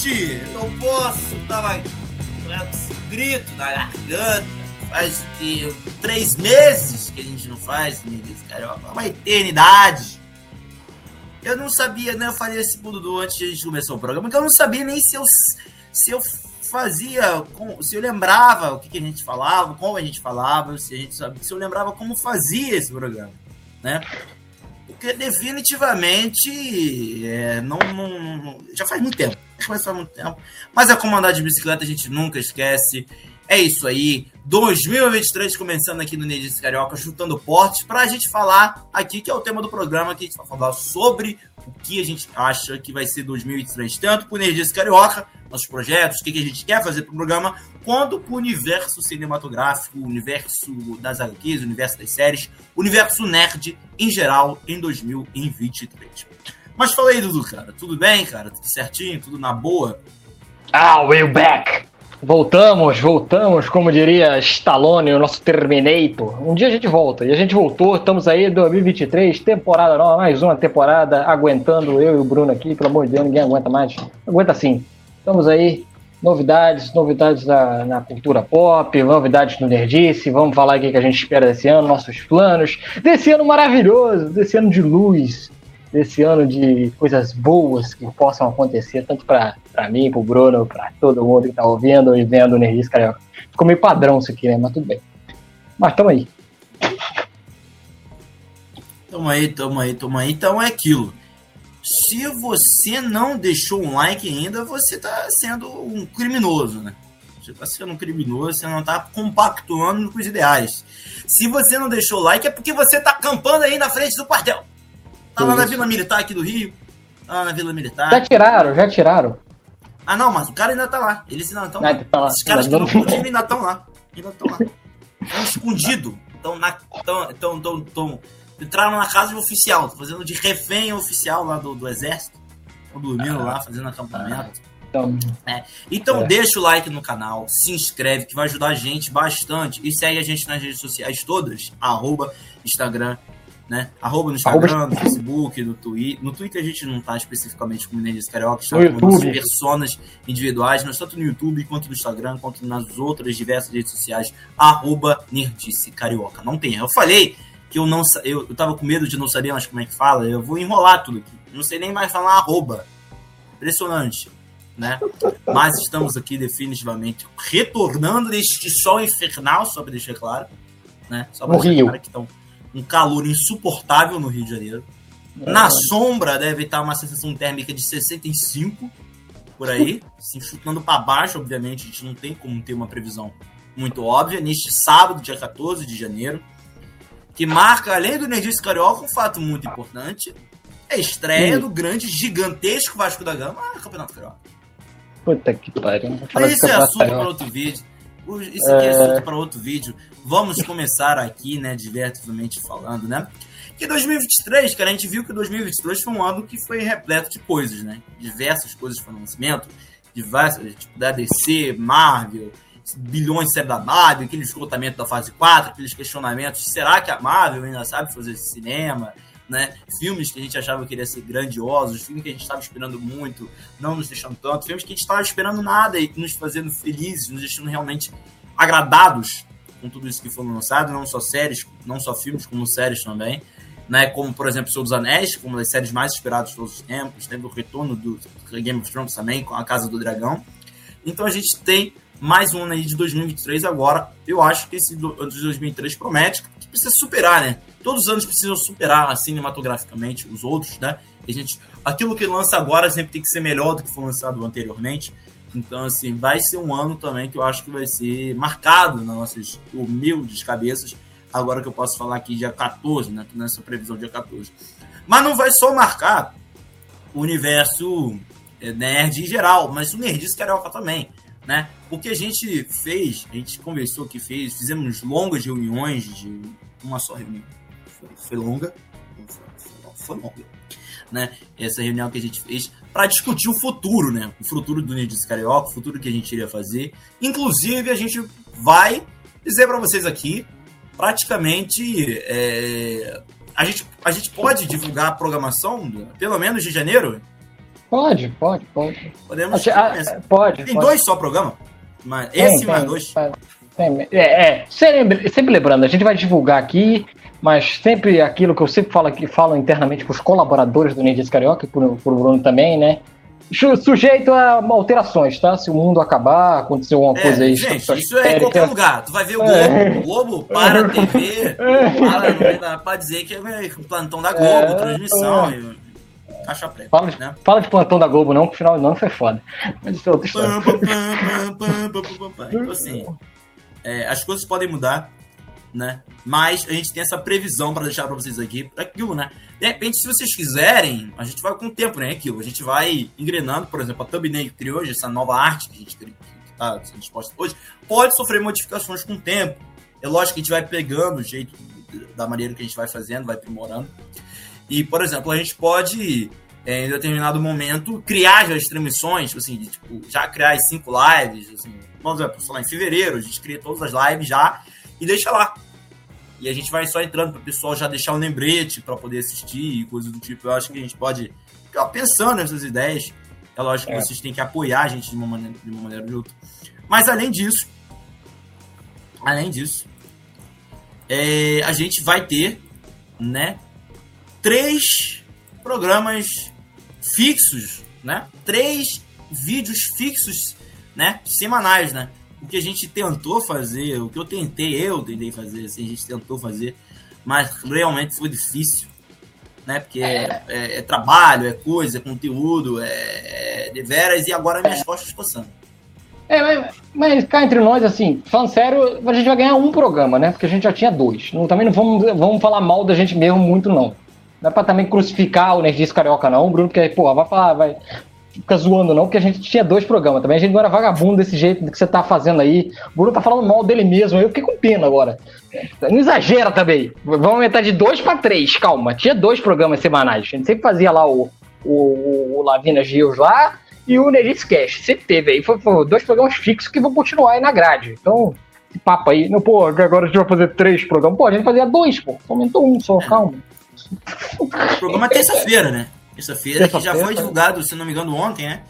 finalmente! Não posso, tava com grito na garganta. Faz que, três meses que a gente não faz, Mendes Carioca. Uma eternidade. Eu não sabia, né? Eu falei esse do antes de a gente começar o programa, que eu não sabia nem se eu, se eu fazia, se eu lembrava o que, a gente falava, como a gente falava, se a gente sabia, se eu lembrava como fazia esse programa, né? Porque definitivamente é, não, não, já faz muito tempo. Faz muito tempo. Mas a comandar de bicicleta a gente nunca esquece. É isso aí. 2023 começando aqui no Nerdice Carioca, chutando portes, para a gente falar aqui, que é o tema do programa, que a gente vai falar sobre o que a gente acha que vai ser 2023, tanto para o Nerdice Carioca, nossos projetos, o que, a gente quer fazer para o programa, quanto para o universo cinematográfico, o universo das HQs, o universo das séries, o universo nerd em geral em 2023. Mas fala aí, Dudu, cara. Tudo bem, cara? Tudo certinho? Tudo na boa? Ah, we're back! Voltamos, voltamos, como diria Stallone, o nosso Terminator. Um dia a gente volta, e a gente voltou, estamos aí 2023, temporada nova, mais uma temporada, aguentando eu e o Bruno aqui, pelo amor de Deus, ninguém aguenta mais. Aguenta sim. Estamos aí, novidades, novidades na, na, cultura pop, novidades no Nerdice, vamos falar o que a gente espera desse ano, nossos planos, desse ano maravilhoso, desse ano de luz, desse ano de coisas boas que possam acontecer, tanto para mim, para o Bruno, para todo mundo que está ouvindo e vendo o Nerdice Carioca. Ficou meio padrão isso aqui, né? Mas tudo bem. Mas tamo aí. Tamo aí, tamo aí, tamo aí. Então é aquilo. Se você não deixou um like ainda, você está sendo um criminoso, né? Você está sendo um criminoso, você não está compactuando com os ideais. Se você não deixou like, é porque você está acampando aí na frente do quartel. Tá lá na Vila Militar aqui do Rio. Tá lá na Vila Militar. Já tiraram, já tiraram. Ah, não, mas o cara ainda tá lá. Eles ainda estão lá. Tá lá. Esses caras que não podiam ainda estão lá. Ainda estão lá. Estão escondidos. Estão na. Estão, estão, estão, estão entraram na casa de oficial, fazendo de refém oficial lá do, do exército. Estão dormindo ah, lá, fazendo acampamento. Então, é. então é. deixa o like no canal, se inscreve, que vai ajudar a gente bastante. E segue a gente nas redes sociais todas, arroba Instagram, né? Arroba no Instagram, arroba... no Facebook, no Twitter. No Twitter a gente não tá especificamente com Menezes Carioca, está com nossas personas individuais, mas tanto no YouTube quanto no Instagram, quanto nas outras diversas redes sociais, arroba Nerdice Carioca. Não tem. Eu falei que eu não eu, eu tava com medo de não saber mais como é que fala, eu vou enrolar tudo aqui. Não sei nem mais falar arroba. Impressionante, né? Mas estamos aqui definitivamente retornando deste sol infernal, só para deixar claro, né? Só para deixar claro que estão um calor insuportável no Rio de Janeiro. É. Na sombra deve estar uma sensação térmica de 65 por aí, assim, chutando para baixo, obviamente, a gente não tem como ter uma previsão muito óbvia. Neste sábado, dia 14 de janeiro, que marca, além do Nerdice Carioca, um fato muito importante. É a estreia do grande, gigantesco Vasco da Gama no Campeonato Carioca. Puta que pariu. Esse é assunto para outro vídeo. Isso aqui é, é assunto para outro vídeo. Vamos começar aqui, né, divertidamente falando, né? Que 2023, cara, a gente viu que 2023 foi um ano que foi repleto de coisas, né? Diversas coisas foram lançamento, diversas, tipo, da DC, Marvel, bilhões de da Marvel, aquele esgotamento da fase 4, aqueles questionamentos, será que a Marvel ainda sabe fazer cinema? Né? Filmes que a gente achava que iria ser grandiosos, filmes que a gente estava esperando muito, não nos deixando tanto, filmes que a gente estava esperando nada e nos fazendo felizes, nos deixando realmente agradados com tudo isso que foi lançado, não só séries, não só filmes, como séries também. Né, como, por exemplo, Senhor dos Anéis, como uma das séries mais esperadas de todos os tempos. Teve o retorno do Game of Thrones também, com A Casa do Dragão. Então a gente tem mais um ano aí de 2023 agora. Eu acho que esse ano de 2023 promete precisa superar, né? Todos os anos precisam superar cinematograficamente os outros, né? a gente, aquilo que lança agora sempre tem que ser melhor do que foi lançado anteriormente. Então, assim, vai ser um ano também que eu acho que vai ser marcado nas nossas humildes cabeças. Agora que eu posso falar aqui dia 14, né? Nessa previsão dia 14. Mas não vai só marcar o universo é, nerd em geral, mas o nerdice carioca também né? O que a gente fez, a gente conversou que fez, fizemos longas reuniões de uma só reunião. Foi, foi longa, foi, foi longa, né? Essa reunião que a gente fez para discutir o futuro, né? O futuro do Nerdice Carioca, o futuro que a gente iria fazer. Inclusive, a gente vai dizer para vocês aqui, praticamente, é, a, gente, a gente pode divulgar a programação, pelo menos de janeiro? Pode, pode, pode. Podemos Ah, pode. Tem pode. dois só programa? Mas Tem, esse tem, mais dois. tem. É, é. Sempre, sempre lembrando, a gente vai divulgar aqui, mas sempre aquilo que eu sempre falo aqui, falo internamente para os colaboradores do Nerdice Carioca e pro Bruno também, né? Su- Sujeito a alterações, tá? Se o mundo acabar, acontecer alguma É, coisa aí. gente, isso é em qualquer lugar. Tu vai ver o Globo, É. o Globo para a TV, para pra dizer que é o plantão da Globo, É, transmissão, e, preta, Fala de, né? fala de plantão da Globo, não, que o final do ano foi foda. Mas isso é outra história. Então, assim, é, as coisas podem mudar, né? Mas a gente tem essa previsão para deixar para vocês aqui, aquilo, né? De repente, se vocês quiserem, a gente vai com o tempo, né? Aquilo, a gente vai engrenando, por exemplo, a thumbnail que criou hoje, essa nova arte que a gente que está sendo exposta hoje, pode sofrer modificações com o tempo. É lógico que a gente vai pegando o jeito da maneira que a gente vai fazendo, vai aprimorando. E, por exemplo, a gente pode, é, em determinado momento, criar já as transmissões, assim, de, tipo, já criar as cinco lives, assim, vamos exemplo, sei lá, em fevereiro, a gente cria todas as lives já e deixa lá. E a gente vai só entrando para o pessoal já deixar um lembrete para poder assistir e coisas do tipo. Eu acho que a gente pode ficar pensando nessas ideias. É lógico que É. vocês têm que apoiar a gente de uma maneira, de uma maneira ou de outra. Mas além disso, além disso, é, a gente vai ter, né, três programas fixos, né? Três vídeos fixos, né? Semanais, né? O que a gente tentou fazer, o que eu tentei, eu tentei fazer, assim, a gente tentou fazer, mas realmente foi difícil, né? Porque é, é- é trabalho, é coisa, é conteúdo, é, é de veras, e agora minhas costas coçando. É, mas, mas cá entre nós, assim, falando sério, a gente vai ganhar um programa, né? Porque a gente já tinha dois. Não, também não vamos, vamos falar mal da gente mesmo muito, não. Não é pra também crucificar o Nerdice Carioca, não, Bruno, porque, pô, vai falar, vai. Fica zoando, não, porque a gente tinha dois programas também. A gente não era vagabundo desse jeito que você tá fazendo aí. O Bruno tá falando mal dele mesmo. Eu fiquei com pena agora. Não exagera também. Vamos aumentar de dois pra três, calma. Tinha dois programas semanais. A gente sempre fazia lá o, o, o Lavina Gios lá e o Nerdice Cash. Sempre teve aí. Foi, foi dois programas fixos que vão continuar aí na grade. Então, esse papo aí. Não, pô, agora a gente vai fazer três programas. Pô, a gente fazia dois, pô. Aumentou um só, calma. O programa é terça-feira, né? Terça-feira, que já foi divulgado, se não me engano, ontem, né?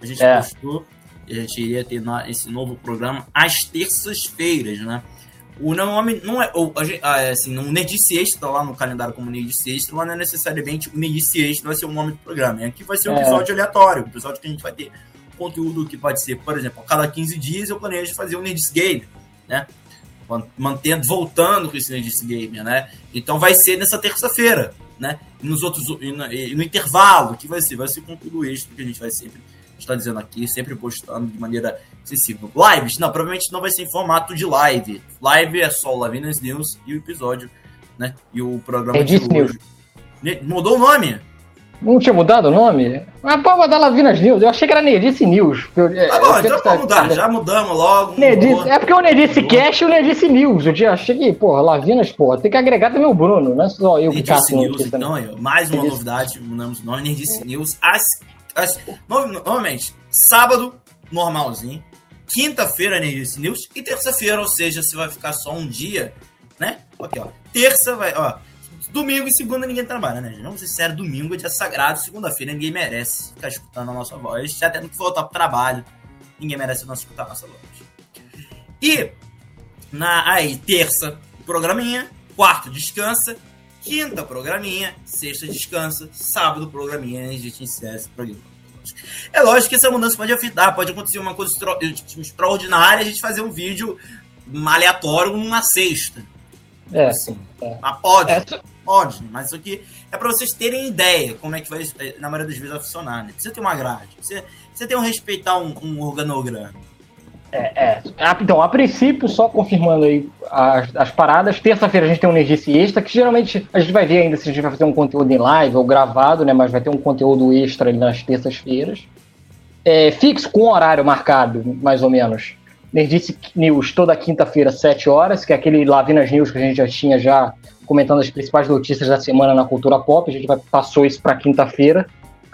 A gente É. postou. e A gente iria ter esse novo programa às terças-feiras, né? O nome não é. Ou, ah, é assim, no Nerdice Extra, lá no calendário como Nerdice Extra, mas não é necessariamente o Nerdice Extra vai ser o nome do programa. É Aqui vai ser um É. episódio aleatório, um episódio que a gente vai ter conteúdo que pode ser, por exemplo, a cada 15 dias eu planejo fazer um Nerdice Game, né? Man- Mantendo, voltando com esse Nerdice Game, né? Então vai ser nessa terça-feira, né? E nos outros e no, e no intervalo que vai ser, vai ser conteúdo extra que a gente vai sempre estar dizendo aqui, sempre postando de maneira acessível. Lives, não, provavelmente não vai ser em formato de live. Live é só o Lavinas News e o episódio, né? E o programa Nerdice de hoje. Ne- Mudou o nome? Não tinha mudado o nome? Mas pode mudar Lavinas News. Eu achei que era Nerdice News. eu- Tá eu bom, sempre então tá- pode mudar. Já mudamos logo. Nerdice, é porque o Nerdice Cash e o Nerdice News. Eu tinha- achei que, porra, Lavinas, porra, tem que agregar também o Bruno, não é só eu que Nerdice caço News, aqui então, ó, mais uma Nerdice. novidade, mudamos o nome, Nerdice News. As, as, no- normalmente, sábado, normalzinho. Quinta-feira, Nerdice News. E terça-feira, ou seja, se vai ficar só um dia, né? Aqui, ó. Terça vai, ó. Domingo e segunda ninguém trabalha, né? Vamos ser sérios, domingo é dia sagrado, segunda-feira ninguém merece ficar escutando a nossa voz, já tendo que voltar pro trabalho. Ninguém merece não escutar a nossa voz. E na aí, terça, programinha, quarto, descansa, quinta, programinha, sexta, descansa, sábado, programinha, e a gente encerra esse programa. É lógico que essa mudança pode afetar, pode acontecer uma coisa extra- extraordinária, a gente fazer um vídeo aleatório numa sexta. É, Assim, é. mas pode, É, pode, mas isso aqui é para vocês terem ideia como é que vai, na maioria das vezes, funcionar, né? Precisa ter uma grade, precisa, precisa ter um respeitar um, um organograma. É, Ah, Então, a princípio, só confirmando aí as, as paradas, terça-feira a gente tem um Nerdice Extra, que geralmente a gente vai ver ainda se a gente vai fazer um conteúdo em live ou gravado, né? Mas vai ter um conteúdo extra nas terças-feiras. É, fixo com horário marcado, mais ou menos. Nerdice News toda quinta-feira, 7 horas, que é aquele Lavinas News que a gente já tinha já comentando as principais notícias da semana na cultura pop. A gente vai, passou isso para quinta-feira,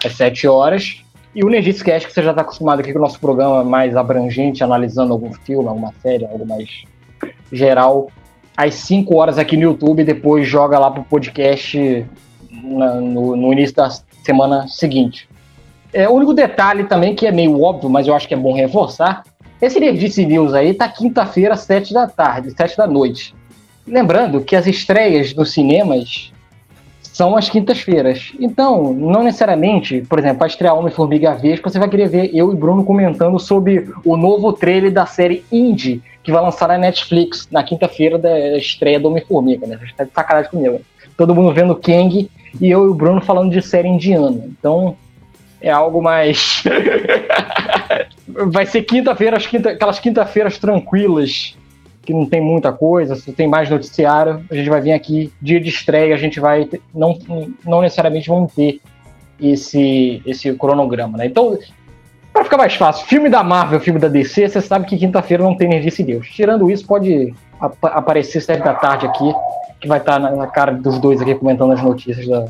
às 7 horas. E o Nerdice Cast, que você já está acostumado aqui com o nosso programa mais abrangente, analisando algum filme, alguma série, algo mais geral, às 5 horas aqui no YouTube, depois joga lá pro podcast na- no, no início da semana seguinte. É, o único detalhe também, que é meio óbvio, mas eu acho que é bom reforçar, esse Nerdice News aí tá quinta-feira, sete da tarde, sete da noite. Lembrando que as estreias nos cinemas são as quintas-feiras. Então, não necessariamente, por exemplo, para estrear Homem-Formiga Vespa, você vai querer ver eu e Bruno comentando sobre o novo trailer da série Indie, que vai lançar na Netflix na quinta-feira da estreia do Homem-Formiga, né? Tá de sacanagem comigo. Todo mundo vendo Kang e eu e o Bruno falando de série indiana. Então, é algo mais. vai ser quinta-feira, quinta, aquelas quinta-feiras tranquilas que não tem muita coisa, se tem mais noticiário, a gente vai vir aqui, dia de estreia, a gente vai, ter, não, não necessariamente vão ter esse, esse cronograma, né? Então, para ficar mais fácil, filme da Marvel, filme da DC, você sabe que quinta-feira não tem Nerdice Deus. Tirando isso, pode ap aparecer sete da tarde aqui, que vai estar na, na cara dos dois aqui comentando as notícias da,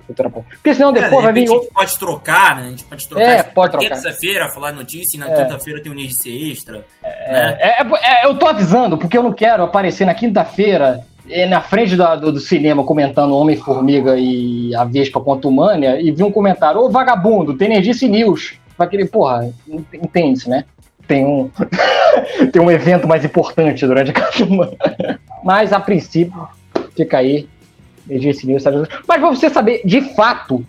cultura pop. Porque senão depois é, vai vir. A gente pode trocar, né? A gente pode trocar. É, pode trocar. Terça-feira falar notícia e na é. quinta-feira tem um NDC extra. É, né? É, é, é, eu tô avisando, porque eu não quero aparecer na quinta-feira na frente do, do, do, cinema comentando Homem-Formiga e a Vespa Quantumânia e vi um comentário, ô vagabundo, tem Nerdice News. Vai querer, porra, entende-se, né? Tem um, tem um evento mais importante durante a semana. Mas, a princípio, fica aí Mas pra você saber, de fato,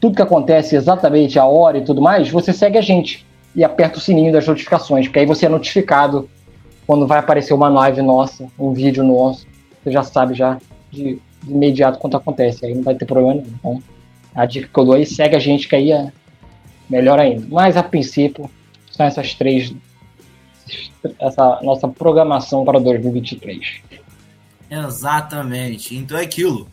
tudo que acontece exatamente a hora e tudo mais, você segue a gente e aperta o sininho das notificações, porque aí você é notificado quando vai aparecer uma live nossa, um vídeo nosso, você já sabe já de, de imediato quanto acontece, aí não vai ter problema nenhum. Então, a dica que eu dou aí, segue a gente que aí é melhor ainda. Mas a princípio, são essas três, essa nossa programação para 2023. Exatamente. Então é aquilo.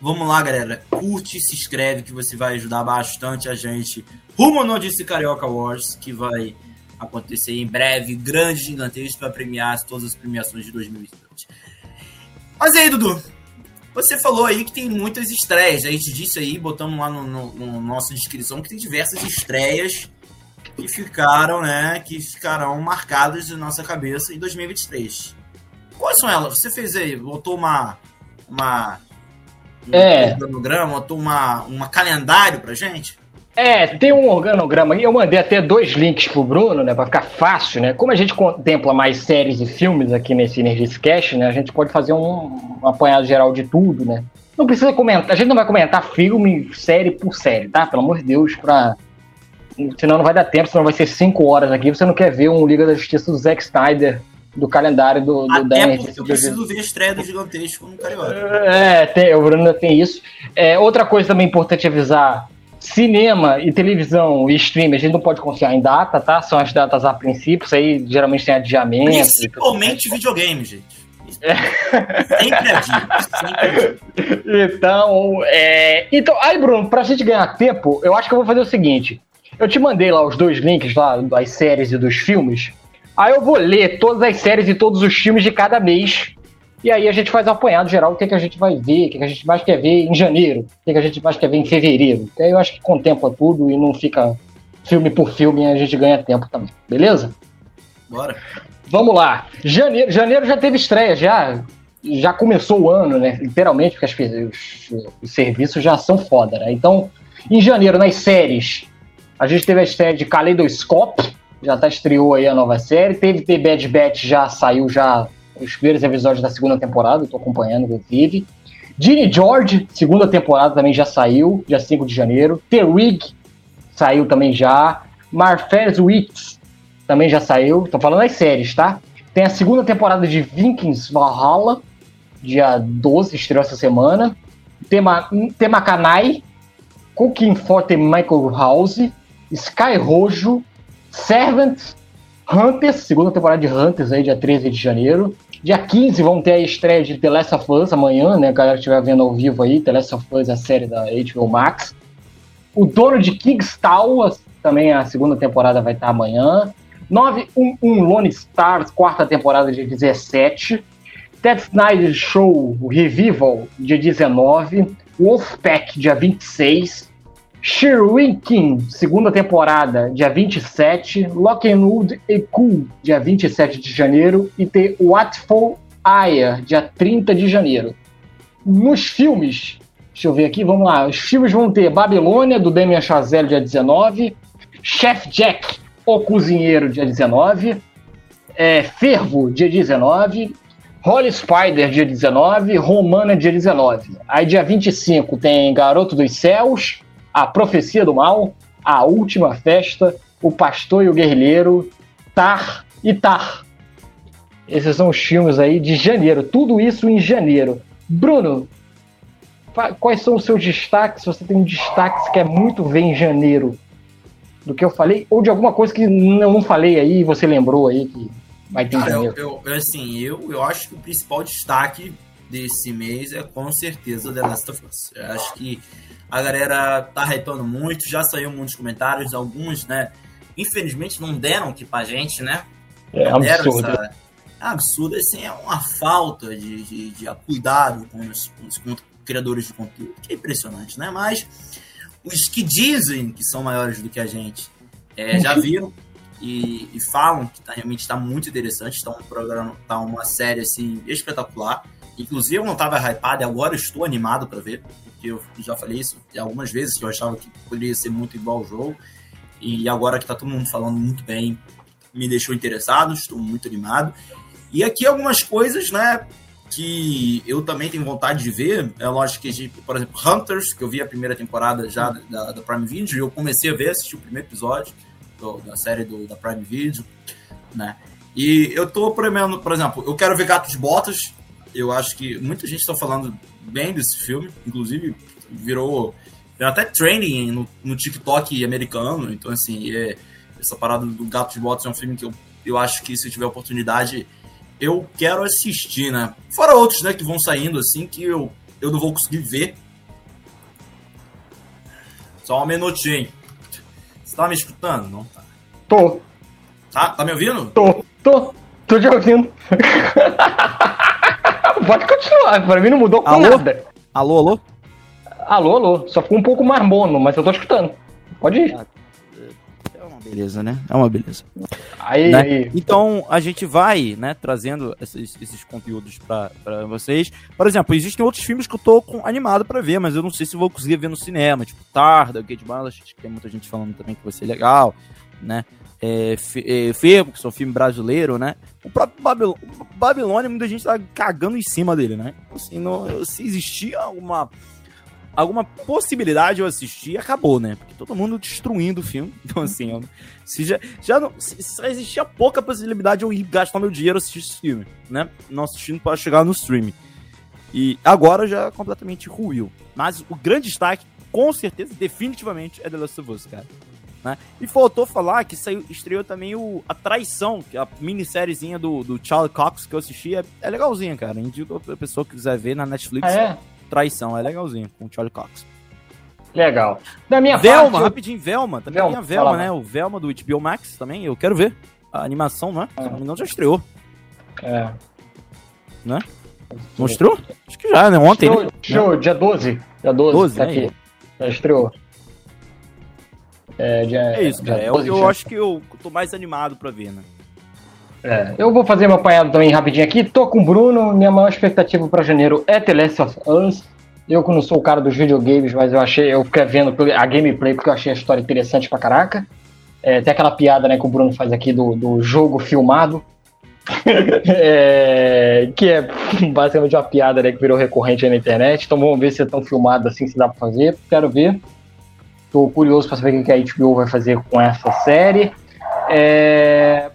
Vamos lá, galera. Curte, se inscreve que você vai ajudar bastante a gente. Rumo ao Notícia Carioca Wars, que vai acontecer em breve, grande, gigantesco, para premiar todas as premiações de 2020. Mas aí, Dudu, você falou aí que tem muitas estreias. A gente disse aí, botamos lá no, no, no nossa descrição que tem diversas estreias que ficaram, né, que ficarão marcadas na nossa cabeça em 2023. Quais são elas? Você fez aí, botou uma. uma um é. organograma, botou uma, uma calendário pra gente? É, tem um organograma. Eu mandei até dois links pro Bruno, né? Pra ficar fácil, né? Como a gente contempla mais séries e filmes aqui nesse Energies Cash, né? A gente pode fazer um, um apanhado geral de tudo, né? Não precisa comentar, a gente não vai comentar filme, série por série, tá? Pelo amor de Deus, pra. Senão não vai dar tempo, senão vai ser cinco horas aqui. Você não quer ver um Liga da Justiça do Zack Snyder do calendário do, do Até porque eu preciso ver a estreia do Gigantesco no Carioca. É, tem, o Bruno tem isso. É, outra coisa também importante avisar, cinema e televisão e streaming, a gente não pode confiar em data, tá? São as datas a princípio, isso aí geralmente tem adiamento. Principalmente videogame, gente. É. Sempre adiante, Então, é... então, aí, Bruno, pra gente ganhar tempo, eu acho que eu vou fazer o seguinte. Eu te mandei lá os dois links lá das séries e dos filmes. Aí eu vou ler todas as séries e todos os filmes de cada mês. E aí a gente faz um apanhado geral, o que, é que a gente vai ver, o que, é que a gente mais quer ver em janeiro, o que, é que a gente mais quer ver em fevereiro. aí eu acho que contempla tudo e não fica filme por filme a gente ganha tempo também. Beleza? Bora. Vamos lá. Janeiro, janeiro já teve estreia, já, já começou o ano, né? Literalmente, porque as, os, os serviços já são foda, né? Então, em janeiro, nas séries, a gente teve a estreia de Kaleidoscope, já tá estreou aí a nova série. Teve The Bad Batch, já saiu já os primeiros episódios da segunda temporada, tô acompanhando, inclusive. Ginny George, segunda temporada também já saiu, dia 5 de janeiro. The Rig saiu também já. Marfez Weeks também já saiu. Tô falando das séries, tá? Tem a segunda temporada de Vikings Valhalla, dia 12, estreou essa semana. Tema Kanai, Cooking for the Michael House, Sky Rojo, Servant, Hunters, segunda temporada de Hunters aí, dia 13 de janeiro. Dia 15 vão ter a estreia de The Last of Us amanhã, né? A galera que estiver vendo ao vivo aí, The Last of Us a série da HBO Max. O dono de Kingstal, também a segunda temporada vai estar amanhã. 911 Lone Stars, quarta temporada, dia 17. Ted Snyder Show Revival, dia 19. Wolfpack, dia 26. Shrinking, segunda temporada, dia 27. Lockwood e Cool, dia 27 de janeiro. E The Watful Eye, dia 30 de janeiro. Nos filmes, Deixa eu ver aqui, vamos lá. Os filmes vão ter Babilônia, do Damien Chazelle, dia 19. Chef Jack, O Cozinheiro, dia 19. É, Fervo, dia 19. Holy Spider, dia 19. Romana, dia 19. Aí, dia 25, tem Garoto dos Céus, A Profecia do Mal, A Última Festa, O Pastor e o Guerrilheiro, Tar e Tar. Esses são os filmes aí de janeiro. Tudo isso em janeiro. Bruno, quais são os seus destaques? Você tem um destaque que quer muito ver em janeiro do que eu falei, ou de alguma coisa que eu não falei aí e você lembrou aí que vai ter Cara, eu, eu, assim, eu, eu acho que o principal destaque desse mês é com certeza The Last of Us. Eu acho que a galera tá hypando muito, já saiu muitos comentários, alguns, né? Infelizmente não deram aqui pra gente, né? É absurdo. Essa... É absurdo, assim, é uma falta de, de, de cuidado com os, com os criadores de conteúdo, que é impressionante, né? Mas os que dizem que são maiores do que a gente é, já viram e, e, falam que tá, realmente está muito interessante. Está um programa, tá uma série assim espetacular. Inclusive eu não estava hypado agora estou animado para ver, porque eu já falei isso algumas vezes que eu achava que poderia ser muito igual ao jogo. E agora que está todo mundo falando muito bem, me deixou interessado, estou muito animado. E aqui algumas coisas, né, que eu também tenho vontade de ver. É lógico que, por exemplo, Hunters, que eu vi a primeira temporada já da, da Prime Video, eu comecei a ver, assisti o primeiro episódio do, da série do, da Prime Video, né? E eu tô premendo, por exemplo, eu quero ver Gatos Botas. Eu acho que muita gente está falando bem desse filme, inclusive virou, virou até training no, no TikTok americano. Então, assim, é, essa parada do Gatos Botas é um filme que eu, eu acho que se eu tiver oportunidade eu quero assistir, né? Fora outros, né, que vão saindo assim que eu, eu não vou conseguir ver. Só um minutinho. Você tá me escutando? Não tá. Tô. Tá, tá me ouvindo? Tô, tô. Tô te ouvindo. Pode continuar, pra mim não mudou alô? nada. Alô, alô? Alô, alô. Só ficou um pouco mais mono, mas eu tô escutando. Pode ir. Ah, beleza, né? É uma beleza. Aí, né? aí. Então a gente vai, né, trazendo esses, esses conteúdos para vocês. Por exemplo, existem outros filmes que eu tô com, animado para ver, mas eu não sei se vou conseguir ver no cinema, tipo Tarda, Gate acho que tem muita gente falando também que vai ser legal, né? É, é, Fermo, que um filme brasileiro, né? O próprio Babil Babilônia, muita gente tá cagando em cima dele, né? Assim, não, se existia alguma alguma possibilidade eu assistir, acabou, né? Porque todo mundo destruindo o filme. Então, assim, eu, se já, já não, se, se existia pouca possibilidade de eu ir gastar meu dinheiro assistir esse filme, né? Não assistindo para chegar no streaming. E agora já completamente ruiu. Mas o grande destaque, com certeza, definitivamente, é The Last of Us, cara. Né? E faltou falar que saiu, estreou também o A Traição, que é a minissériezinha do, do Charlie Cox que eu assisti. É, é legalzinha, cara. Indico a pessoa que quiser ver na Netflix. Ah, é? Traição, é legalzinho, com o Charlie Cox. Legal. Da minha Velma, parte, rapidinho, Velma. Também Velma, a Velma, né? O Velma do HBO Max também, eu quero ver. A animação, né? É. Se não me engano, já estreou. É. Né? Mostrou? Acho que já, né? Ontem, show, né? Show, dia 12. Dia 12, 12 tá né? aqui. Já estreou. É, dia, é isso, cara. Eu, eu acho que eu tô mais animado pra ver, né? É, eu vou fazer meu apanhado também rapidinho aqui. Tô com o Bruno. Minha maior expectativa para janeiro é The Last of Us. Eu que não sou o cara dos videogames, mas eu achei, eu fiquei vendo a gameplay porque eu achei a história interessante pra caraca. É, tem aquela piada né, que o Bruno faz aqui do, do jogo filmado. é, que é basicamente uma piada né, que virou recorrente aí na internet. Então vamos ver se é tão filmado assim se dá pra fazer. Quero ver. Tô curioso pra saber o que a HBO vai fazer com essa série. É,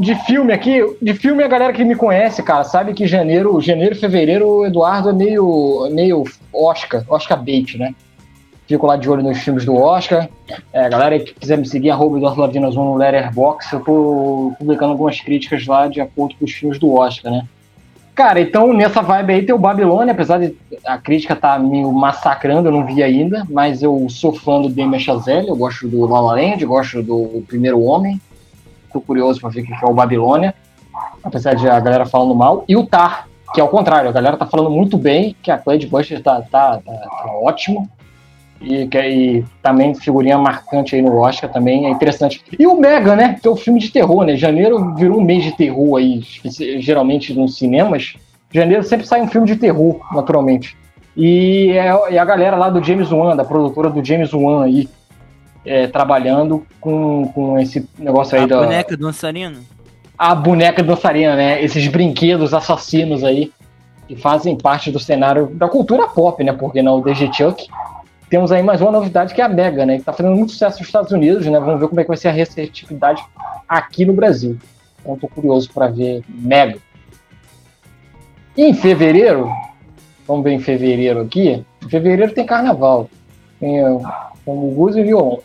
de filme aqui, de filme a galera que me conhece, cara, sabe que janeiro, janeiro, fevereiro, o Eduardo é meio, meio Oscar, Oscar bait, né? Fico lá de olho nos filmes do Oscar. É, galera que quiser me seguir, arroba Eduardo Lavinas no Letterboxd, eu tô publicando algumas críticas lá de acordo com os filmes do Oscar, né? Cara, então nessa vibe aí tem o Babilônia, apesar de a crítica tá me massacrando, eu não vi ainda, mas eu sou fã do Damien Chazelle, eu gosto do La La Land, gosto do Primeiro Homem, tô curioso para ver o que é o Babilônia, apesar de a galera falando mal, e o Tar, que é o contrário, a galera tá falando muito bem, que a Clyde Buster tá, tá, tá, tá ótimo, e, que, e também figurinha marcante aí no Oscar, também é interessante. E o Mega, né, que é o um filme de terror, né, janeiro virou um mês de terror aí, geralmente nos cinemas, janeiro sempre sai um filme de terror, naturalmente. E, é, e a galera lá do James Wan, da produtora do James Wan aí, é, trabalhando com, com esse negócio aí A da. boneca dançarina. A boneca dançarina, né? Esses brinquedos assassinos aí, que fazem parte do cenário da cultura pop, né? Porque não, desde Chuck. Temos aí mais uma novidade que é a Mega, né? Que tá fazendo muito sucesso nos Estados Unidos, né? Vamos ver como é que vai ser a receptividade aqui no Brasil. Então tô curioso para ver Mega. Em fevereiro, vamos ver em fevereiro aqui. Em fevereiro tem carnaval. Tem, tem o Guzo e violão.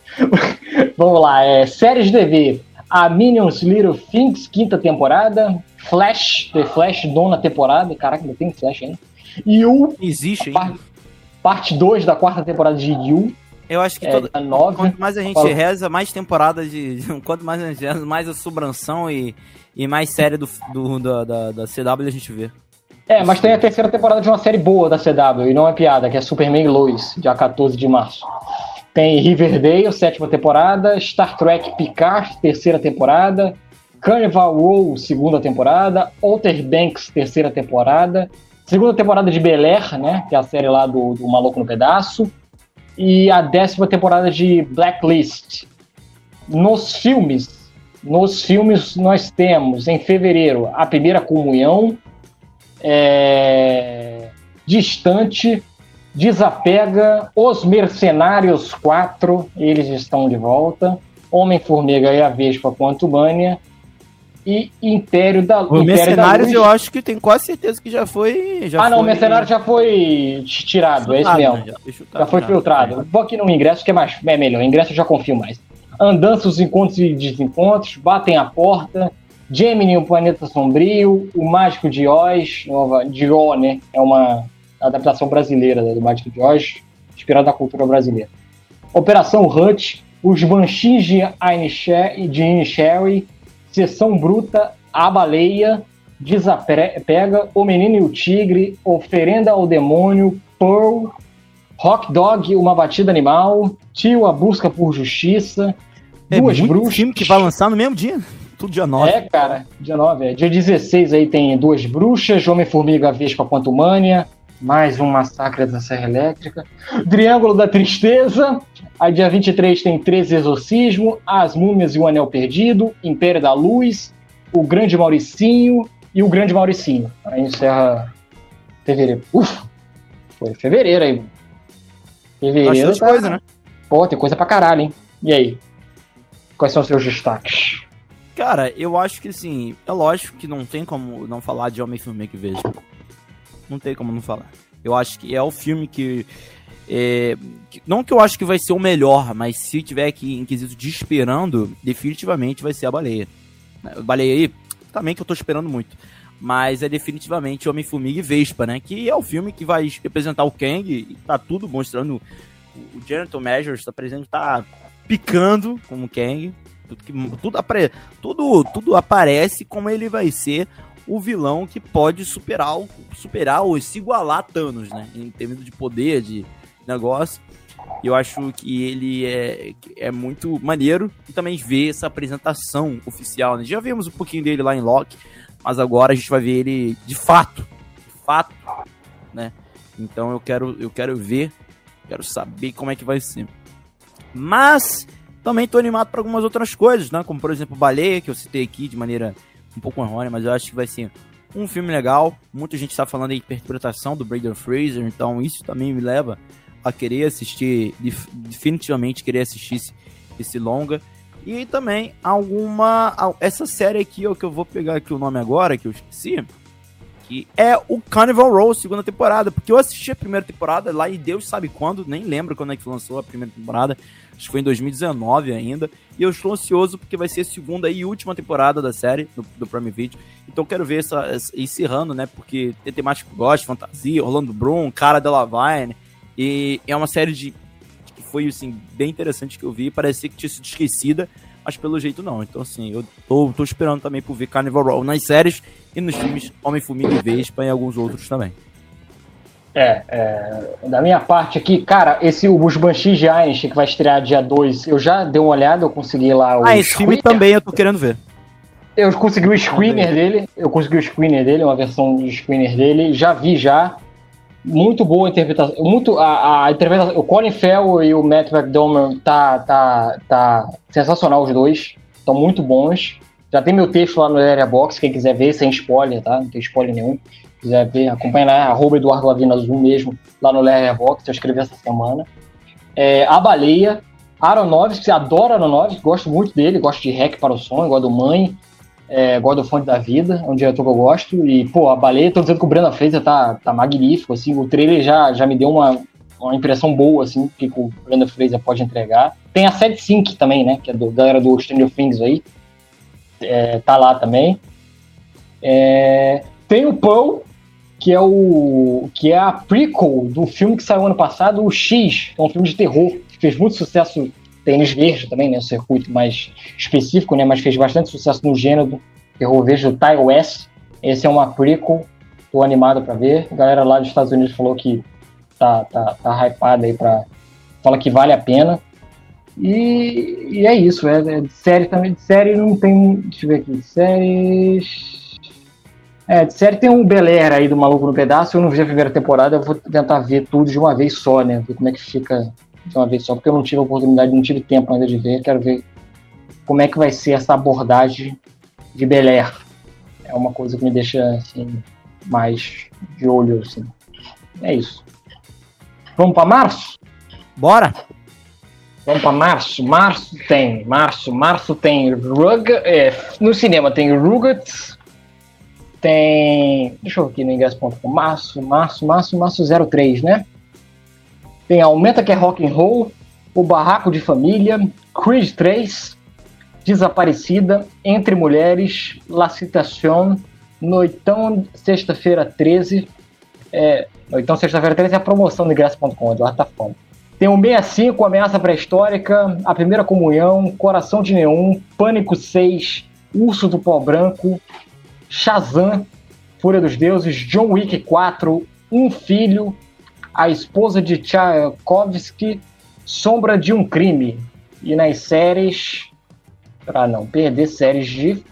vamos lá, é, séries de TV. A Minions Little Things, quinta temporada. Flash, The Flash, nona temporada. Caraca, ainda tem Flash ainda. E o Existe ainda. Parte 2 da quarta temporada de Yu. Eu acho que É, a nove. quanto mais a gente reza, mais temporadas de. Quanto mais a gente reza, mais a subranção e, e mais série do, do- da, da, da CW a gente vê. É, mas tem a terceira temporada de uma série boa da CW, e não é piada, que é Superman e Lois, dia 14 de março. Tem Riverdale, sétima temporada, Star Trek Picard, terceira temporada, Carnival Row, segunda temporada, Outer Banks, terceira temporada, segunda temporada de Bel Air, né, que é a série lá do, do Maluco no Pedaço, e a décima temporada de Blacklist. Nos filmes, nos filmes nós temos, em fevereiro, A Primeira Comunhão, é, Distante, Desapega, Os Mercenários 4, eles estão de volta, Homem-Formiga e a Vespa Quantumania e Império da O Império da Mercenários Luz. eu acho que tem quase certeza que já foi. Já Ah, não, o foi- Mercenário já foi tirado, é isso chutado, mesmo. né? Já foi, chutado, Já foi filtrado. Vou aqui no ingresso, que é, mais, é melhor. O ingresso eu já confio mais. Andanças, encontros e desencontros, batem a porta, Gemini, o Planeta Sombrio, o Mágico de Oz, nova, de Ó, né? É uma adaptação brasileira né, do Mágico de Oz, inspirada na cultura brasileira. Operação Hunt, os Banshees de Inisherry, Sessão Bruta, A Baleia, Desapega, O Menino e o Tigre, Oferenda ao Demônio, Pearl, Rock Dog, Uma Batida Animal, Tio, A Busca por Justiça, É Duas muito Bruxas. filme que vai lançar no mesmo dia. Tudo dia 9. É, cara, dia 9, é. Dia 16 aí tem Duas Bruxas, Homem-Formiga, Vespa, Quantumânia, mais um Massacre da Serra Elétrica, Triângulo da Tristeza, aí dia 23 tem Três Exorcismo, As Múmias e o Anel Perdido, Império da Luz, O Grande Mauricinho e O Grande Mauricinho. Aí encerra fevereiro. Ufa, foi fevereiro aí. Fevereiro Bastante tá- coisa, né? Pô, tem coisa pra caralho, hein? E aí? Quais são os seus destaques? Cara, eu acho que assim, é lógico que não tem como não falar de Homem-Formiga que vejo. Não tem como não falar. Eu acho que é o filme que, é, que- Não que eu acho que vai ser o melhor, mas se tiver aqui em quesito de esperando, definitivamente vai ser a baleia. Baleia aí, também que eu tô esperando muito. Mas é definitivamente Homem-Formiga e Vespa, né? Que é o filme que vai representar o Kang e tá tudo mostrando. O Jonathan Majors tá presente, tá picando como Kang. Tudo, tudo, tudo aparece como ele vai ser o vilão que pode superar, superar ou se igualar a Thanos, né? Em termos de poder, de negócio. Eu acho que ele é, é muito maneiro e também ver essa apresentação oficial. Né? Já vimos um pouquinho dele lá em Loki, mas agora a gente vai ver ele de fato. De fato, né? Então eu quero, eu quero ver, quero saber como é que vai ser. Mas também tô animado para algumas outras coisas, né? Como por exemplo Baleia, que eu citei aqui de maneira um pouco errônea, mas eu acho que vai ser um filme legal. Muita gente está falando aí de interpretação do Brandon Fraser, então isso também me leva a querer assistir, def- definitivamente querer assistir esse, esse longa. E também alguma. al- Essa série aqui, ó, que eu vou pegar aqui o nome agora, que eu esqueci. Que é o Carnival Row, segunda temporada. Porque eu assisti a primeira temporada lá e Deus sabe quando, nem lembro quando é que lançou a primeira temporada. Acho que foi em 2019 ainda. E eu estou ansioso porque vai ser a segunda e última temporada da série do, do Prime Video. Então quero ver essa, essa encerrando, né? Porque tem temática que eu gosto, fantasia, Orlando Bloom, Cara Delevingne. E é uma série de que foi assim bem interessante que eu vi, parecia que tinha sido esquecida, mas pelo jeito não. Então assim, eu tô, tô esperando também por ver Carnival Row nas séries e nos filmes Homem-Formiga e Vespa e alguns outros também. É, é, da minha parte aqui, cara, esse os Banshees de Einstein que vai estrear dia 2, eu já dei uma olhada, eu consegui lá o Ah, esse filme também eu tô querendo ver. Eu consegui o screener Também. dele, eu consegui o screener dele, uma versão de screener dele, já vi já. Muito boa interpretação. Muito, a, a interpretação. O Colin Farrell e o Matt McDonald tá, tá, tá sensacional os dois. Estão muito bons. Já tem meu texto lá no Area Box, quem quiser ver, sem spoiler, tá? Não tem spoiler nenhum. Quiser ver, acompanha lá, arroba Eduardo Lavina Azul mesmo, lá no Area Box, eu escrevi essa semana. É, a Baleia, Aronofsky, adoro Aronofsky, gosto muito dele, gosto de Hack para o Som, gosto do Mãe, é, gosto do Fonte da Vida, é um diretor que eu gosto. E, pô, a Baleia, tô dizendo que o Brenda Fraser tá, tá magnífico, assim, o trailer já, já me deu uma, uma impressão boa, assim, que o Brenda Fraser pode entregar. Tem a Set Sync também, né, que é do galera do Stranger Things aí, é, tá lá também. É, tem o Paul, que é o que é a prequel do filme que saiu ano passado, o X, que é um filme de terror, que fez muito sucesso tênis verde também, né, um circuito mais específico, né, mas fez bastante sucesso no gênero terror verde do Ty West. Esse é uma prequel, tô animado para ver. A galera lá dos Estados Unidos falou que tá, tá, tá hypada aí para fala que vale a pena. E, e é isso, é, é, de série também. De série não tem. Deixa eu ver aqui. Séries. É, de série tem um Bel Air aí do Maluco no Pedaço. Eu não vi a primeira temporada, eu vou tentar ver tudo de uma vez só, né? Ver como é que fica de uma vez só, porque eu não tive a oportunidade, não tive tempo ainda de ver. Quero ver como é que vai ser essa abordagem de Bel Air. É uma coisa que me deixa assim, mais de olho. Assim. É isso. Vamos para março? Bora! Vamos para março. Março tem. Março. Março tem Rug. É, no cinema tem Rugrats. Tem. Deixa eu ver aqui no ingresso.com. Março, março, março, março 03, né? Tem Aumenta que é Rock and Roll. O Barraco de Família. Creed 3. Desaparecida. Entre Mulheres. La Citación. Noitão, sexta-feira 13. É, Noitão, sexta-feira 13 é a promoção do ingresso.com. Eduardo tá falando. Tem o 65, Ameaça Pré-Histórica, A Primeira Comunhão, Coração de Neon, Pânico 6, Urso do Pó Branco, Shazam, Fúria dos Deuses, John Wick 4, Um Filho, A Esposa de Tchaikovsky, Sombra de um Crime. E nas séries, para não perder, séries de,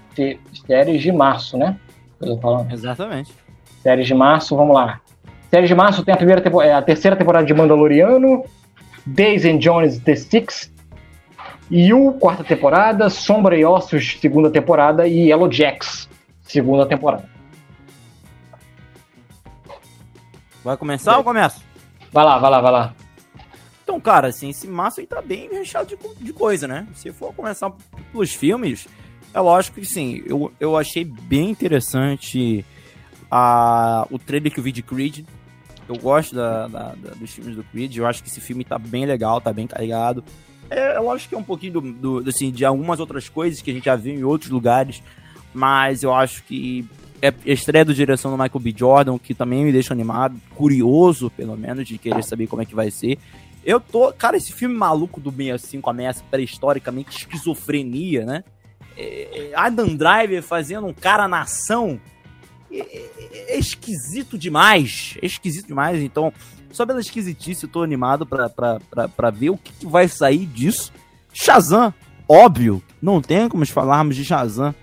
séries de março, né? Exatamente. Séries de março, vamos lá. Séries de março tem a, primeira é, a terceira temporada de Mandaloriano, Days and Jones The Six, Yu, quarta temporada, Sombra e Ossos, segunda temporada, e Yellow Jacks, segunda temporada. Vai começar ou começa? Vai lá, vai lá, vai lá. Então, cara, assim, esse massa aí tá bem recheado de, de coisa, né? Se for começar pelos filmes, é lógico que sim, eu, eu achei bem interessante a, o trailer que eu vi de Creed, eu gosto da, da, da, dos filmes do Creed. Eu acho que esse filme tá bem legal, tá bem carregado. É, é lógico que é um pouquinho do, do, assim, de algumas outras coisas que a gente já viu em outros lugares. Mas eu acho que é estreia do direção do Michael B. Jordan, que também me deixa animado, curioso, pelo menos, de querer saber como é que vai ser. Eu tô. Cara, esse filme maluco do 65 ameaça pré-historicamente esquizofrenia, né? É, é Adam Driver fazendo um cara na ação é, é, esquisito demais. É esquisito demais. Então, só pela esquisitice, eu tô animado pra, pra, pra, pra ver o que, que vai sair disso. Shazam, óbvio. Não tem como falarmos de Shazam,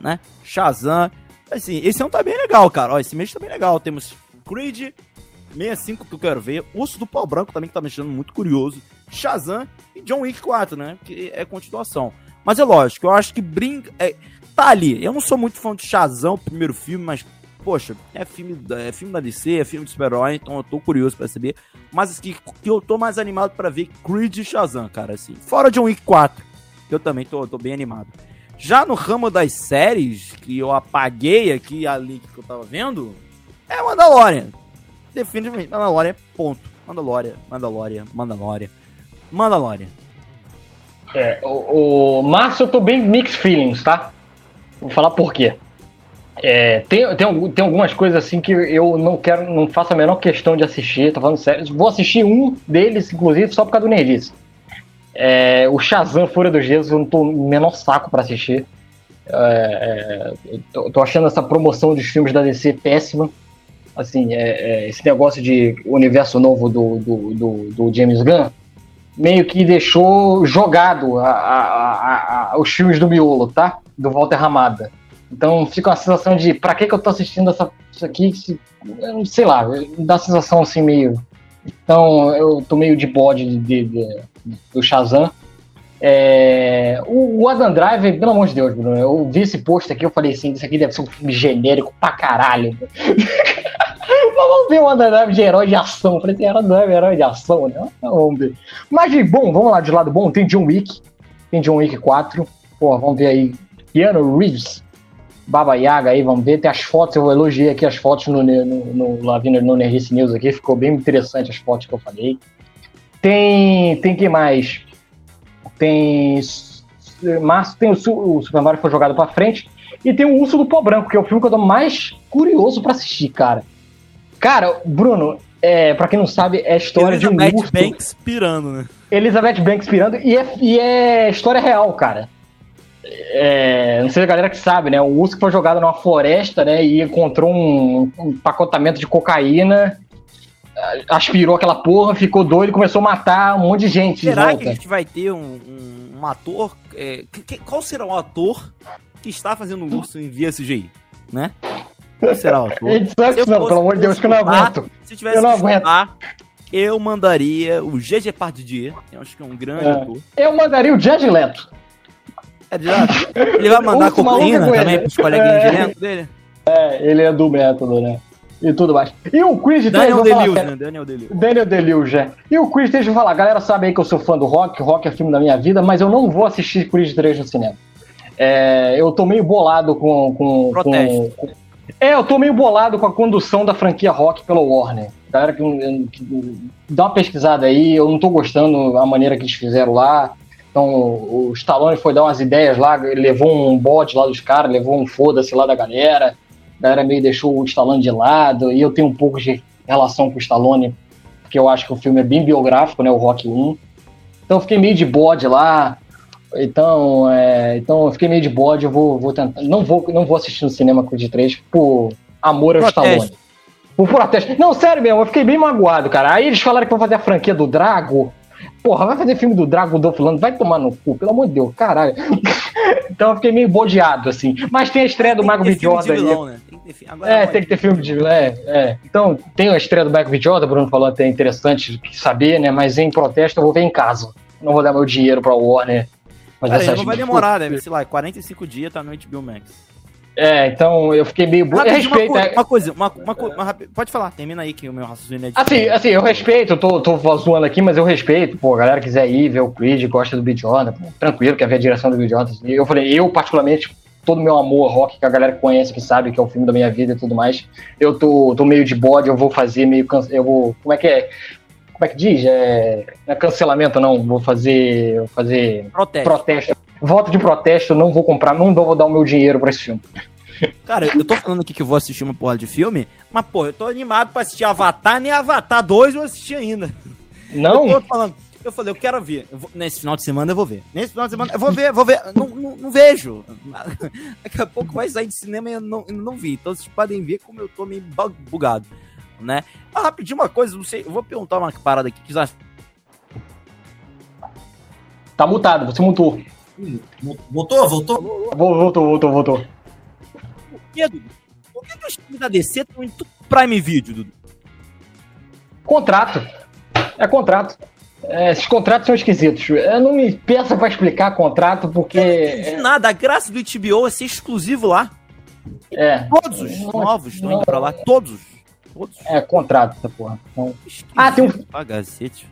né? Shazam. Assim, esse ano tá bem legal, cara. Ó, esse mês tá bem legal. Temos Creed 65 que eu quero ver. Urso do Pau Branco também que tá me muito curioso. Shazam e John Wick 4, né? Que é continuação. Mas é lógico, eu acho que brinca. É, tá ali. Eu não sou muito fã de Shazam, o primeiro filme, mas, poxa, é filme, é filme da DC, é filme de super-herói, então eu tô curioso para saber. Mas que, que eu tô mais animado para ver Creed e Shazam, cara, assim. Fora John Wick 4, eu também tô, tô bem animado. Já no ramo das séries, que eu apaguei aqui a link que eu tava vendo, é Mandalorian. Definitivamente, Mandalorian, ponto. Mandalorian, Mandalorian, Mandalorian, Mandalorian. É, o, o Márcio, eu tô bem mixed feelings, tá? Vou falar por quê. É, tem, tem, tem algumas coisas assim que eu não quero, não faço a menor questão de assistir, tô falando sério. Vou assistir um deles, inclusive, só por causa do Nerdice. É, o Shazam Fúria dos Deuses, eu não tô no menor saco para assistir. É, é, tô, tô, achando essa promoção dos filmes da DC péssima. Assim, é, é, esse negócio de universo novo do, do, do, do James Gunn meio que deixou jogado a, a, a, os filmes do miolo, tá? Do Walter Ramada. Então fica uma sensação de pra que, que eu tô assistindo essa, isso aqui? Se, sei lá, dá uma sensação assim meio. Então eu tô meio de bode de, de, de, do Shazam. É, o, o Adam Driver, pelo amor de Deus, Bruno, eu vi esse post aqui, eu falei assim, isso aqui deve ser um filme genérico pra caralho. vamos ver o Adam Driver de herói de ação. Eu falei assim, Adam Driver é herói de ação, né? Vamos ver. Mas bom, vamos lá de lado bom, tem John Wick, tem John Wick 4. Pô, vamos ver aí. Keanu Reeves, Baba Yaga aí, vamos ver. Tem as fotos, eu elogiei aqui as fotos no, no, no, no, no Nerdice News aqui, ficou bem interessante as fotos que eu falei. Tem, tem que mais? Tem março tem o, o Super Mario foi jogado para frente e tem o Urso do Pó Branco, que é o filme que eu tô mais curioso para assistir, cara. Cara, Bruno, é, para quem não sabe, é a história Elizabeth de um urso. Banks pirando, né? Elizabeth Banks pirando e é, e é história real, cara. É, não sei a galera que sabe, né? O urso que foi jogado numa floresta, né? E encontrou um, um pacotamento de cocaína aspirou aquela porra, ficou doido e começou a matar um monte de gente. Será que a gente vai ter um, um, um ator? É, que, qual será o ator que está fazendo o urso em via CGI? Né? Qual será o ator? Fosse, não, pelo amor de Deus, que eu não aguento. Se tivesse eu não aguento. eu mandaria o GG Pardidier, eu acho que é um grande é. ator. Eu mandaria o Jared Leto. É, ele vai mandar cocaína também pros coleguinhas é. de Leto dele? É, ele é do método, né? E tudo mais. E o Quiz Daniel Deleuze, né? Daniel Deleuze. Daniel Deleuze, é. E o Quiz, deixa eu falar, a galera sabe aí que eu sou fã do rock, rock é filme da minha vida, mas eu não vou assistir Quiz 3 no cinema. É, eu tô meio bolado com, com, com, com, É, eu tô meio bolado com a condução da franquia rock pela Warner. Galera que, que, dá uma pesquisada aí, eu não tô gostando da maneira que eles fizeram lá. Então, o Stallone foi dar umas ideias lá, levou um bot lá dos caras, levou um foda-se lá da galera a galera meio deixou o Stallone de lado, e eu tenho um pouco de relação com o Stallone, porque eu acho que o filme é bem biográfico, né, o Rock 1. Então eu fiquei meio de bode lá, então, é, então eu fiquei meio de bode, eu vou, vou tentar, não vou, não vou assistir no cinema com o de 3 por amor ao protesto. Stallone. Por protesto. Não, sério mesmo, eu fiquei bem magoado, cara. Aí eles falaram que vão fazer a franquia do Drago, Porra, vai fazer filme do Dragon Dolph Lundgren, vai tomar no cu, pelo amor de Deus, caralho. então eu fiquei meio bodeado, assim. Mas tem a estreia do Michael B. Jordan. Vilão, né? tem que ter, Agora é, tem que ter filme de vilão, é, é. Então tem a estreia do Michael B. Jordan, Bruno falou até interessante saber, né? Mas em protesto eu vou ver em casa. Não vou dar meu dinheiro pra Warner. Cara, não vai demorar, né? Sei lá, 45 dias tá no HBO Max. É, então eu fiquei meio. Ah, respeito. Uma, uma, coisa, uma, uma, uma, pode falar, termina aí que o meu raciocínio é de. Assim, assim, eu respeito, eu tô, tô zoando aqui, mas eu respeito. Pô, a galera quiser ir ver o Creed, gosta do Beat Jordan, tranquilo, quer ver a direção do Beat Jordan. Eu falei, eu particularmente, todo meu amor rock, que a galera conhece, que sabe que é o filme da minha vida e tudo mais, eu tô, tô meio de bode, eu vou fazer meio. Eu vou. Como é que é? Como é que diz? É, não é cancelamento, não. Vou fazer. Vou fazer. Protesto. protesto voto de protesto, não vou comprar, não vou dar o meu dinheiro pra esse filme. Cara, eu tô falando aqui que eu vou assistir uma porra de filme, mas, pô, eu tô animado pra assistir Avatar, nem Avatar 2 eu assisti ainda. Não? Eu tô falando, eu falei, eu quero ver. Eu vou, nesse final de semana eu vou ver. Nesse final de semana eu vou ver, vou ver. Não, não, não vejo. Daqui a pouco vai sair de cinema e eu não, não vi. Então vocês podem ver como eu tô meio bugado, né? Ah, rapidinho uma coisa, não sei, eu vou perguntar uma parada aqui que já... Tá mutado, você mutou. Voltou, voltou? Voltou, voltou, voltou. Por que, Dudu? Por que, que os filmes da DC estão em Prime Video, Dudu? Contrato. É contrato. É, esses contratos são esquisitos. Eu não me peça pra explicar contrato, porque. Eu não é... nada. A graça do HBO é ser exclusivo lá. É. Todos os não, novos estão indo pra lá. Todos. Todos. É, contrato essa porra. Então... Ah, tem um. Pagacete.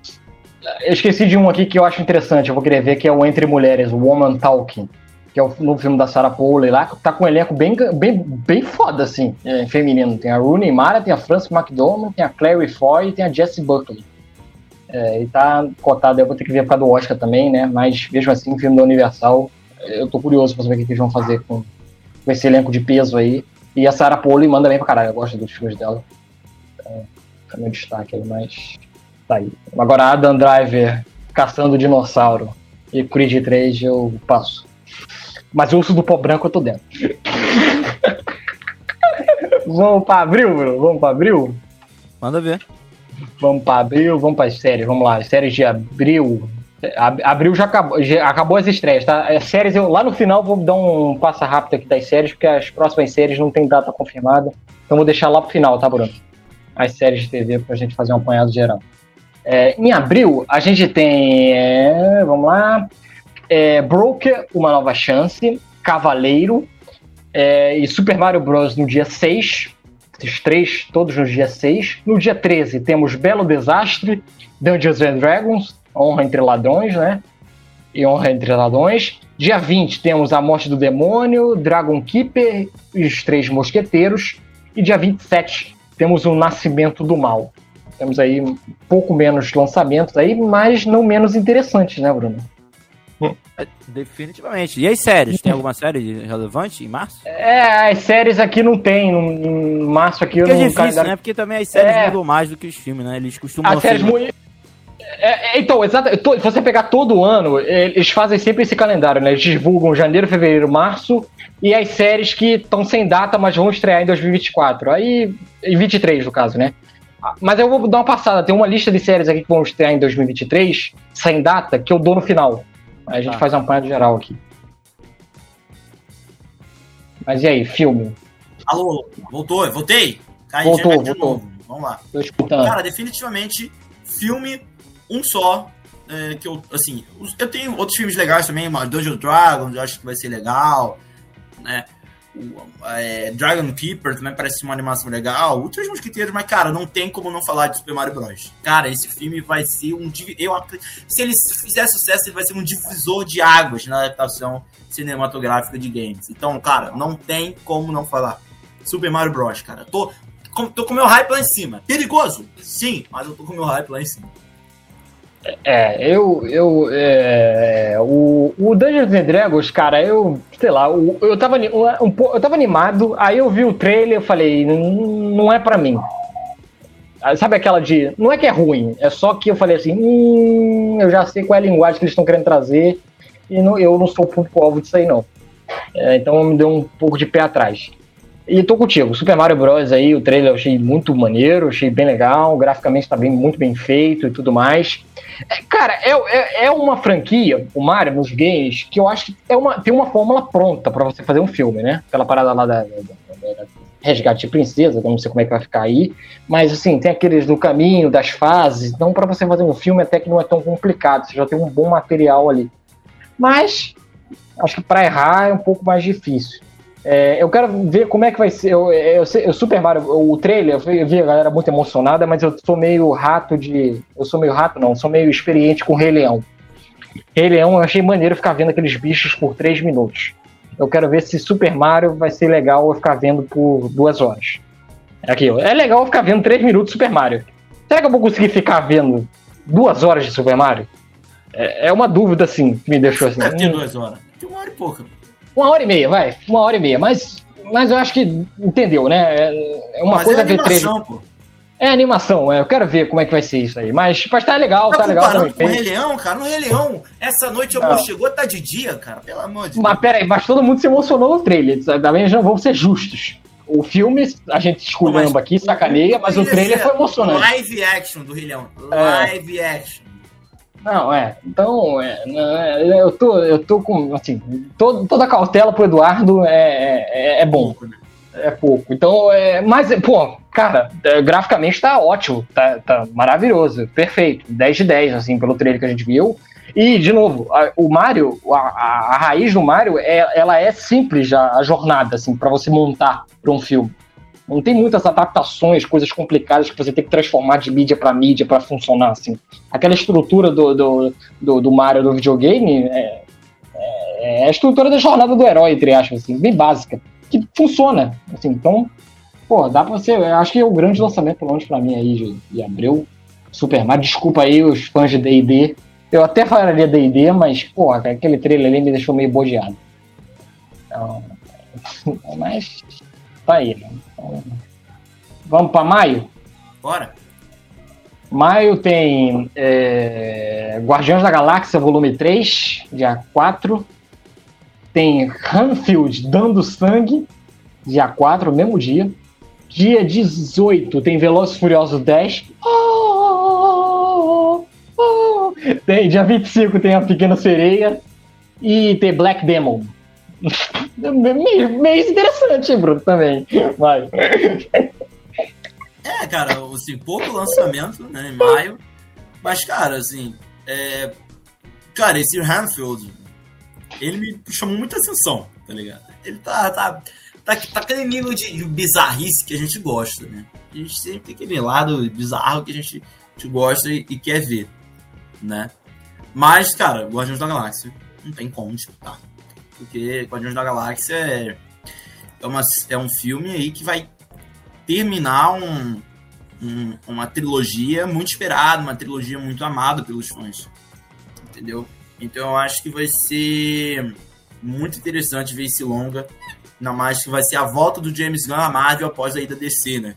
Eu esqueci de um aqui que eu acho interessante, eu vou querer ver, que é o Entre Mulheres, o Woman Talking, que é o novo filme da Sarah Polley lá, que tá com um elenco bem, bem, bem foda, assim, é, feminino. Tem a Rooney Mara, tem a Frances McDormand, tem a Clary Foy e tem a Jessie Buckley. É, e tá cotado, eu vou ter que ver por causa do Oscar também, né? Mas mesmo assim, filme da Universal, eu tô curioso pra saber o que, eles vão fazer com, com esse elenco de peso aí. E a Sarah Polley manda bem pra caralho, eu gosto dos filmes dela. Então, é meu destaque aí, mas Tá aí. Agora Adam Driver caçando dinossauro e Creed 3 eu passo. Mas o urso do pó branco eu tô dentro. vamos pra abril, bro? Vamos pra abril? Manda ver. Vamos pra abril, vamos pra séries, vamos lá. Séries de abril Abril já acabou, já acabou as estreias, tá? As séries, eu lá no final vou dar um passo rápido aqui das séries, porque as próximas séries não tem data confirmada. Então vou deixar lá pro final, tá, Bruno? As séries de TV pra gente fazer um apanhado geral. É, em abril, a gente tem. É, vamos lá. É, Broker, Uma Nova Chance, Cavaleiro é, e Super Mario Bros. no dia 6. Esses três, todos no dia 6. No dia 13, temos Belo Desastre, Dungeons and Dragons, Honra entre Ladrões, né? E Honra entre Ladrões. Dia 20 temos A Morte do Demônio, Dragon Keeper e Os Três Mosqueteiros. E dia 27 temos O Nascimento do Mal. Temos aí um pouco menos lançamentos aí, mas não menos interessantes, né, Bruno? É, definitivamente. E as séries? Tem alguma série relevante em março? É, as séries aqui não tem. Em março aqui Porque eu não. É difícil, calendário... né? Porque também as séries é... mudam mais do que os filmes, né? Eles costumam. As séries muito. É, é, então, exato. Se você pegar todo ano, eles fazem sempre esse calendário, né? Eles divulgam janeiro, fevereiro, março e as séries que estão sem data, mas vão estrear em 2024. Aí, em 23, no caso, né? Mas eu vou dar uma passada. Tem uma lista de séries aqui que vão estrear em 2023, sem data, que eu dou no final. Aí a gente ah. faz um apanhado geral aqui. Mas e aí, filme? Alô, voltou, voltei? Cai voltou, voltou. De novo. Vamos lá. Tô escutando. Cara, definitivamente, filme um só. É, que eu, assim, eu tenho outros filmes legais também, Dungeon Dragons, eu acho que vai ser legal, né? É, Dragon Keeper também parece uma animação legal. O Três Mosquiteiros, mas, cara, não tem como não falar de Super Mario Bros. Cara, esse filme vai ser um. Eu, se ele fizer sucesso, ele vai ser um divisor de águas na adaptação cinematográfica de games. Então, cara, não tem como não falar. Super Mario Bros, cara. Tô, tô com meu hype lá em cima. Perigoso? Sim, mas eu tô com meu hype lá em cima. É, eu. eu é, o, o Dungeons and Dragons, cara, eu. Sei lá, eu, eu, tava, um, eu tava animado, aí eu vi o trailer e falei, não é para mim. Sabe aquela de. Não é que é ruim, é só que eu falei assim, hum, eu já sei qual é a linguagem que eles estão querendo trazer e não, eu não sou público-alvo disso aí, não. É, então me deu um pouco de pé atrás. E tô contigo, Super Mario Bros. aí, o trailer eu achei muito maneiro, achei bem legal, graficamente tá bem, muito bem feito e tudo mais. É, cara, é, é, é, uma franquia, o Mario, nos games, que eu acho que é uma, tem uma fórmula pronta para você fazer um filme, né? Aquela parada lá da, da, da, da Resgate Princesa, não sei como é que vai ficar aí, mas assim, tem aqueles do caminho, das fases, então para você fazer um filme até que não é tão complicado, você já tem um bom material ali. Mas, acho que para errar é um pouco mais difícil. É, eu quero ver como é que vai ser. Eu, eu, eu, Super Mario, o trailer, eu vi a galera muito emocionada, mas eu sou meio rato de. Eu sou meio rato, não, sou meio experiente com Rei Leão. Rei Leão, eu achei maneiro ficar vendo aqueles bichos por três minutos. Eu quero ver se Super Mario vai ser legal eu ficar vendo por duas horas. Aqui, é legal eu ficar vendo três minutos de Super Mario. Será que eu vou conseguir ficar vendo duas horas de Super Mario? É, é uma dúvida, assim, que me deixou assim. Deve ter duas horas. Tem uma hora e pouca. Uma hora e meia, vai. Uma hora e meia. Mas, mas eu acho que entendeu, né? É, é uma mas coisa é animação, pô. É animação, é. Eu quero ver como é que vai ser isso aí. Mas, mas tá legal, tá, tá legal também. Com o Rei Leão, cara, no Rei Leão, essa noite amor chegou, tá de dia, cara. Pelo amor de Deus. Mas pera aí, mas todo mundo se emocionou no trailer. Também já vamos ser justos. O filme, a gente esculhamba aqui, sacaneia, mas o trailer foi emocionante. Live action do Rei Leão. É. Live é. action. Não, é. Então, é, é, eu, tô, eu tô com. Assim, toda a cautela pro Eduardo é, é, é bom. É pouco. Então, é, mas, pô, cara, é, graficamente tá ótimo, tá, tá maravilhoso, perfeito. 10 de 10, assim, pelo trailer que a gente viu. E, de novo, a, o Mario, a, a, a, raiz do Mario, é, ela é simples já, a jornada, assim, para você montar para um filme. Não tem muitas adaptações, coisas complicadas que você tem que transformar de mídia para mídia para funcionar assim. Aquela estrutura do, do, do, do, Mario do videogame é, é, é, a estrutura da jornada do herói, entre aspas, assim, bem básica, que funciona. Assim, então, pô, dá pra você. Acho que é o grande lançamento, pelo menos pra mim aí, de, de. Super Mario, desculpa aí os fãs de DD. Eu até falaria DD, mas, pô, aquele trailer ali me deixou meio bodeado. Então, mas tá aí, né? Vamos para maio? Bora. Maio tem é, Guardiões da Galáxia, volume 3, dia 4. Tem Hanfield dando sangue, dia 4, mesmo dia. Dia 18 tem Velozes Furiosos 10. tem, dia 25 tem a Pequena Sereia e tem Black Demon. Meio, interessante, Bruno, também. Vai. É, cara, assim, pouco lançamento, né, em maio. Mas, cara, assim, é... cara, esse Hanfield, ele me chamou muita atenção, tá ligado? Ele tá, tá, tá, tá aquele nível de, bizarrice que a gente gosta, né? A gente sempre tem aquele lado bizarro que a gente, a gente gosta e, e, quer ver, né? Mas, cara, Guardiões da Galáxia não tem como disputar. Porque Guardiões da Galáxia é, é, uma, é um filme aí que vai terminar um, um, uma trilogia muito esperada, uma trilogia muito amada pelos fãs. Entendeu? Então eu acho que vai ser muito interessante ver esse longa. Ainda mais que vai ser a volta do James Gunn à Marvel após a ida DC, né?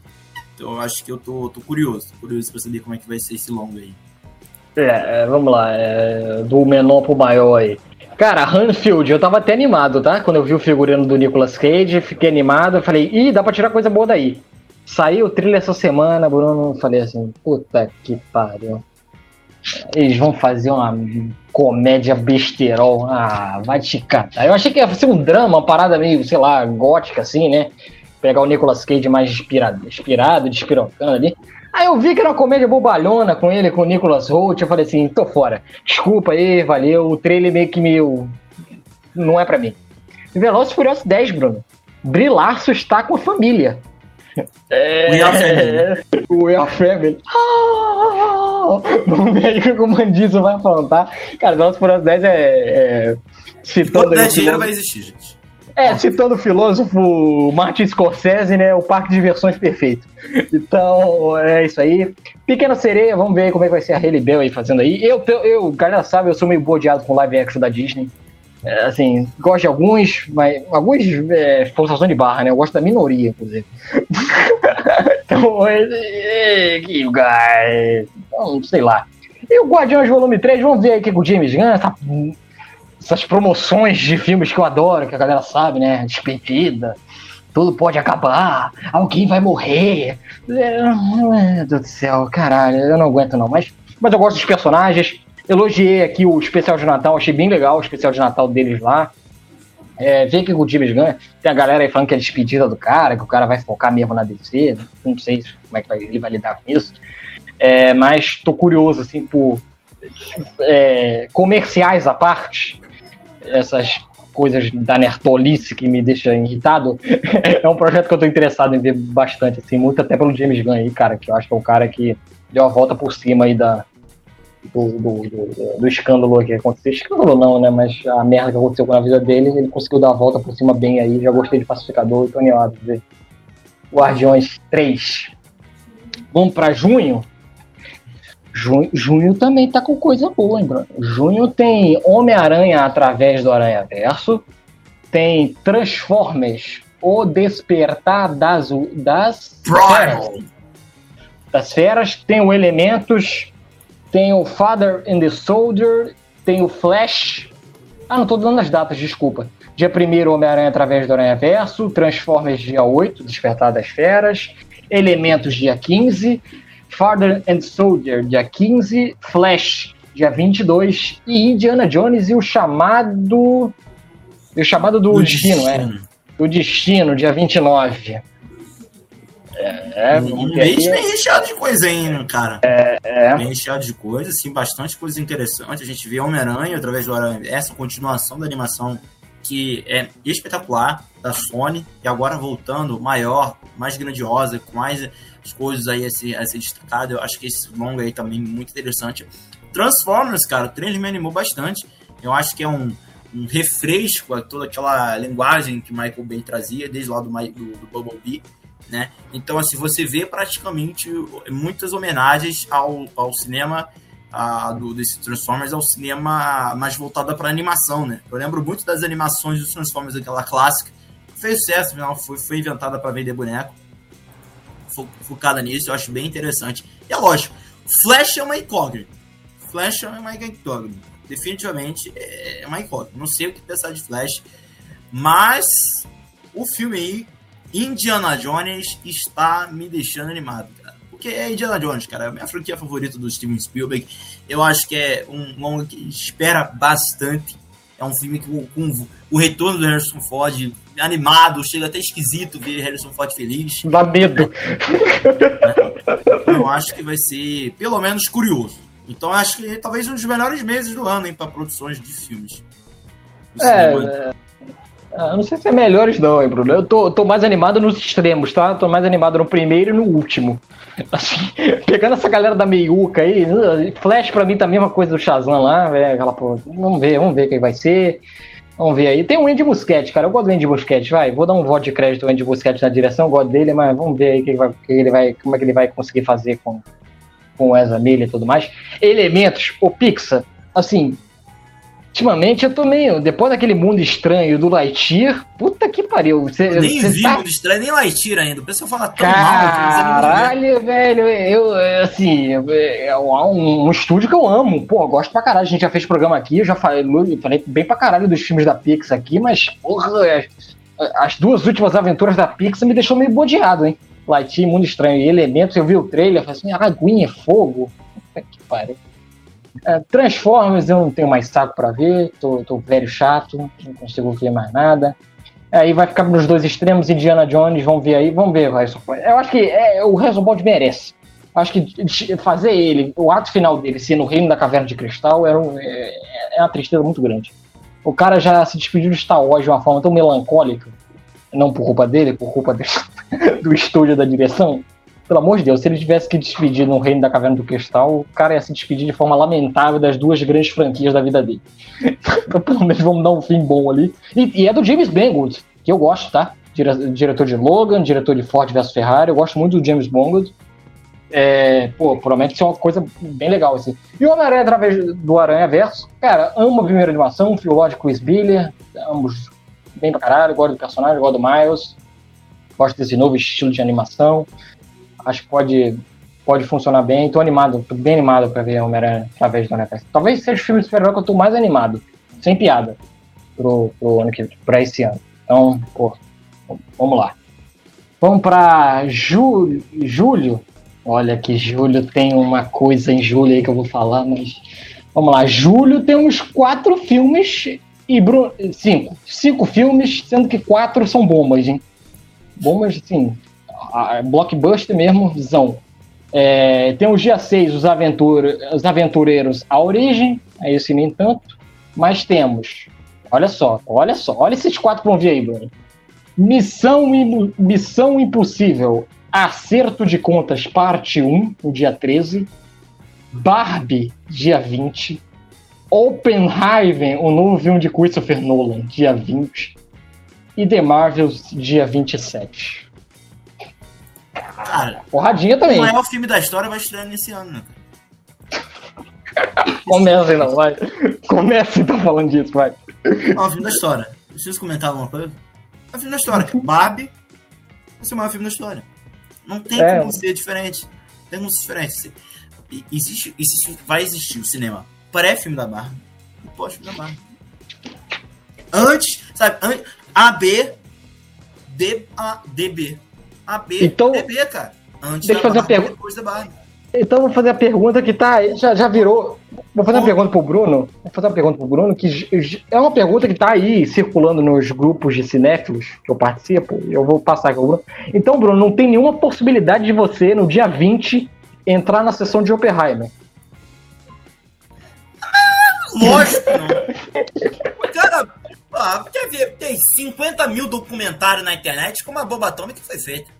Então eu acho que eu tô, tô curioso, tô curioso pra saber como é que vai ser esse longa aí. É, é vamos lá, é, do menor pro maior aí. Cara, Hanfield, eu tava até animado, tá? Quando eu vi o figurino do Nicolas Cage, fiquei animado, falei, ih, dá pra tirar coisa boa daí. Saiu o thriller essa semana, Bruno, falei assim, puta que pariu. Eles vão fazer uma comédia besterol. Ah, vai te catar. Eu achei que ia ser um drama, uma parada meio, sei lá, gótica assim, né? Pegar o Nicolas Cage mais inspirado, inspirado despirocando ali. Aí eu vi que era uma comédia bobalhona com ele, com o Nicolas Holt. Eu falei assim, tô fora. Desculpa aí, valeu. O trailer meio que meio. Não é pra mim. Velozes Furiosos 10, Bruno. Brilaço está com a família. É, We Are Family. We Are Family. Ah, vamos ver aí o que o Mandizo vai falar, tá? Cara, Velozes Furiosos 10 é... é citando... Quando dinheiro vai existir, gente. É, citando o filósofo Martin Scorsese, né? O parque de diversões perfeito. Então, é isso aí. Pequena Sereia, vamos ver como é que vai ser a Hailey Bell aí fazendo aí. Eu, eu, galera sabe, eu sou meio bodeado com live action da Disney. É, assim, gosto de alguns, mas alguns é, forçação de barra, né? Eu gosto da minoria, inclusive. então, é, que guy. Então, sei lá. E o Guardiões Volume 3, vamos ver aí o que o James Gunn, essa essas promoções de filmes que eu adoro, que a galera sabe, né? Despedida, tudo pode acabar, alguém vai morrer. Meu Deus do céu, caralho, eu não aguento não. Mas, mas eu gosto dos personagens. Elogiei aqui o especial de Natal, achei bem legal o especial de Natal deles lá. É, ver que o James Gunn, tem a galera aí falando que é despedida do cara, que o cara vai focar mesmo na DC, não sei como é que ele vai lidar com isso. É, mas tô curioso, assim, por é, comerciais à parte, essas coisas da nertolice que me deixa irritado, é um projeto que eu tô interessado em ver bastante, assim, muito até pelo James Gunn aí, cara, que eu acho que é o cara que deu a volta por cima aí da, do, do, do, do escândalo que aconteceu. Escândalo não, né, mas a merda que aconteceu com a vida dele, ele conseguiu dar a volta por cima bem aí, já gostei de Pacificador e tô animado de ver Guardiões 3. Vamos para junho? Junho, junho também tá com coisa boa, hein, Bruno? Junho tem Homem-Aranha através do Aranha Verso, tem Transformers, O Despertar das, das feras. Das feras, tem o Elementos, tem o Father and the Soldier, tem o Flash. Ah, não tô dando as datas, desculpa. Dia 1 Homem-Aranha através do Aranha Verso, Transformers dia 8, Despertar das Feras, Elementos dia 15, Father and Soldier, dia 15, Flash, dia 22, e Indiana Jones e o chamado. o chamado do, do destino, é. destino, é. Do destino, dia 29. É, um mês bem recheado de coisa ainda, cara. É, é. Bem recheado de coisa, assim, bastante coisa interessante. A gente vê Homem-Aranha através do Aranha, essa continuação da animação que é espetacular da Sony e agora voltando maior, mais grandiosa, com mais coisas aí a ser, a ser destacado. Eu acho que esse longo aí também é muito interessante. Transformers, cara, o trailer me animou bastante. Eu acho que é um, um refresco a toda aquela linguagem que Michael Bay trazia desde lá do, do, do Bumblebee. Né? Então, assim, você vê praticamente muitas homenagens ao, ao cinema a, do, desse Transformers, ao cinema mais voltado para animação, né? Eu lembro muito das animações dos Transformers, aquela clássica, fez sucesso, afinal, foi, foi inventada para vender boneco focada nisso, eu acho bem interessante. E é lógico, Flash é uma incógnita. Flash é uma incógnita. Definitivamente é uma incógnita. Não sei o que pensar de Flash, mas o filme aí, Indiana Jones, está me deixando animado, cara. Porque é Indiana Jones, cara. É a minha franquia favorita do Steven Spielberg. Eu acho que é um longa que espera bastante. É um filme que com o retorno do Harrison Ford animado, chega até esquisito ver Harrison Ford feliz. Dá medo. Eu acho que vai ser, pelo menos, curioso. Então acho que talvez um dos melhores meses do ano para produções de filmes. É, é, eu não sei se é melhores não, hein, Bruno. Eu tô, tô mais animado nos extremos, tá? Tô mais animado no primeiro e no último. Assim, pegando essa galera da meiuca aí, Flash pra mim tá a mesma coisa do Shazam lá, velho. Aquela porra. Vamos ver, vamos ver quem vai ser. Vamos ver aí. Tem o Andy Muschietti, cara. Eu gosto do Andy Muschietti, vai. Vou dar um voto de crédito ao Andy Muschietti na direção, eu gosto dele, mas vamos ver aí que ele vai, que ele vai, como é que ele vai conseguir fazer com, com o Ezra Miller e tudo mais. Elementos, o Pixar, assim, ultimamente eu tô meio. Depois daquele mundo estranho do Lightyear, puta que pariu. Cê, eu nem vi tá... mundo estranho, nem Lightyear ainda. O pessoal fala tão caralho, mal. velho, eu, assim, é um, um, estúdio que eu amo. Pô, eu gosto pra caralho. A gente já fez programa aqui, eu já falei, falei bem pra caralho dos filmes da Pixar aqui, mas, porra, as, as duas últimas aventuras da Pixar me deixou meio bodeado, hein? Lightyear, Mundo Estranho e Elementos, eu vi o trailer, falei assim, aguinha, fogo. Puta que pariu. É, Transformers eu não tenho mais saco para ver, tô, tô velho chato, não consigo ver mais nada. Aí vai ficar nos dois extremos, Indiana Jones, vamos ver aí, vamos ver. Eu acho que é, o Harrison Ford merece. Acho que fazer ele, o ato final dele ser no Reino da Caverna de Cristal era um, é, é uma tristeza muito grande. O cara já se despediu de Star Wars de uma forma tão melancólica, não por culpa dele, por culpa do estúdio da direção, pelo amor de Deus, se ele tivesse que despedir no Reino da Caverna do Cristal, o cara ia se despedir de forma lamentável das duas grandes franquias da vida dele. então, pelo menos vamos dar um fim bom ali. E, e é do James Mangold, que eu gosto, tá? Dire diretor de Logan, diretor de Ford vs Ferrari, eu gosto muito do James Mangold. É, pô, promete ser uma coisa bem legal, assim. E o Homem-Aranha através do Aranha Verso, cara, amo a primeira animação, Phil Lord Chris Biller, ambos bem pra caralho, gosto do personagem, gosto do Miles, gosto desse novo estilo de animação acho que pode, pode funcionar bem. Tô animado, tô bem animado para ver Homem-Aranha através do Netflix. Talvez seja o filme de super que eu tô mais animado, sem piada, pro, pro ano que pra esse ano. Então, pô, vamos lá. Vamos para julho, julho. Olha que julho tem uma coisa em julho aí que eu vou falar, mas vamos lá. Julho tem uns quatro filmes e Bruno, cinco, cinco filmes, sendo que quatro são bombas, hein? Bombas, sim, blockbuster mesmo, visão. É, tem o dia 6, os, os Aventureiros A Origem, é esse nem tanto, mas temos, olha só, olha só, olha esses quatro que vão vir aí, Bruno. Missão, Missão Impossível, Acerto de Contas, parte 1, no dia 13. Barbie, dia 20. Oppenheimer, o novo filme de Christopher Nolan, dia 20. E The Marvels, dia 27. Cara, porradinha também. O maior filme da história vai estrear nesse ano, né? Começa então, vai. Começa então falando disso, vai. Ó, o filme da história. Preciso comentar alguma coisa? É o filme da história. Barbie vai ser o maior filme da história. Não tem é. como ser diferente. Tem como ser diferente. Existe, existe, vai existir o cinema pré-filme da Barbie e pós-filme da Barbie. Antes, sabe? Antes, AB, D, A, DB. A, B, então, é B, cara. Antes deixa eu fazer a pergunta. Então vou fazer a pergunta que tá. Já, já virou. Vou fazer uma pergunta pro Bruno. Vou fazer uma pergunta pro Bruno, que é uma pergunta que tá aí circulando nos grupos de cinéfilos que eu participo. Eu vou passar aqui ao Bruno. Então, Bruno, não tem nenhuma possibilidade de você, no dia 20, entrar na sessão de Oppenheimer. Lógico, não. Cara, ah, quer ver? Tem 50 mil documentários na internet como a bomba atômica foi feita.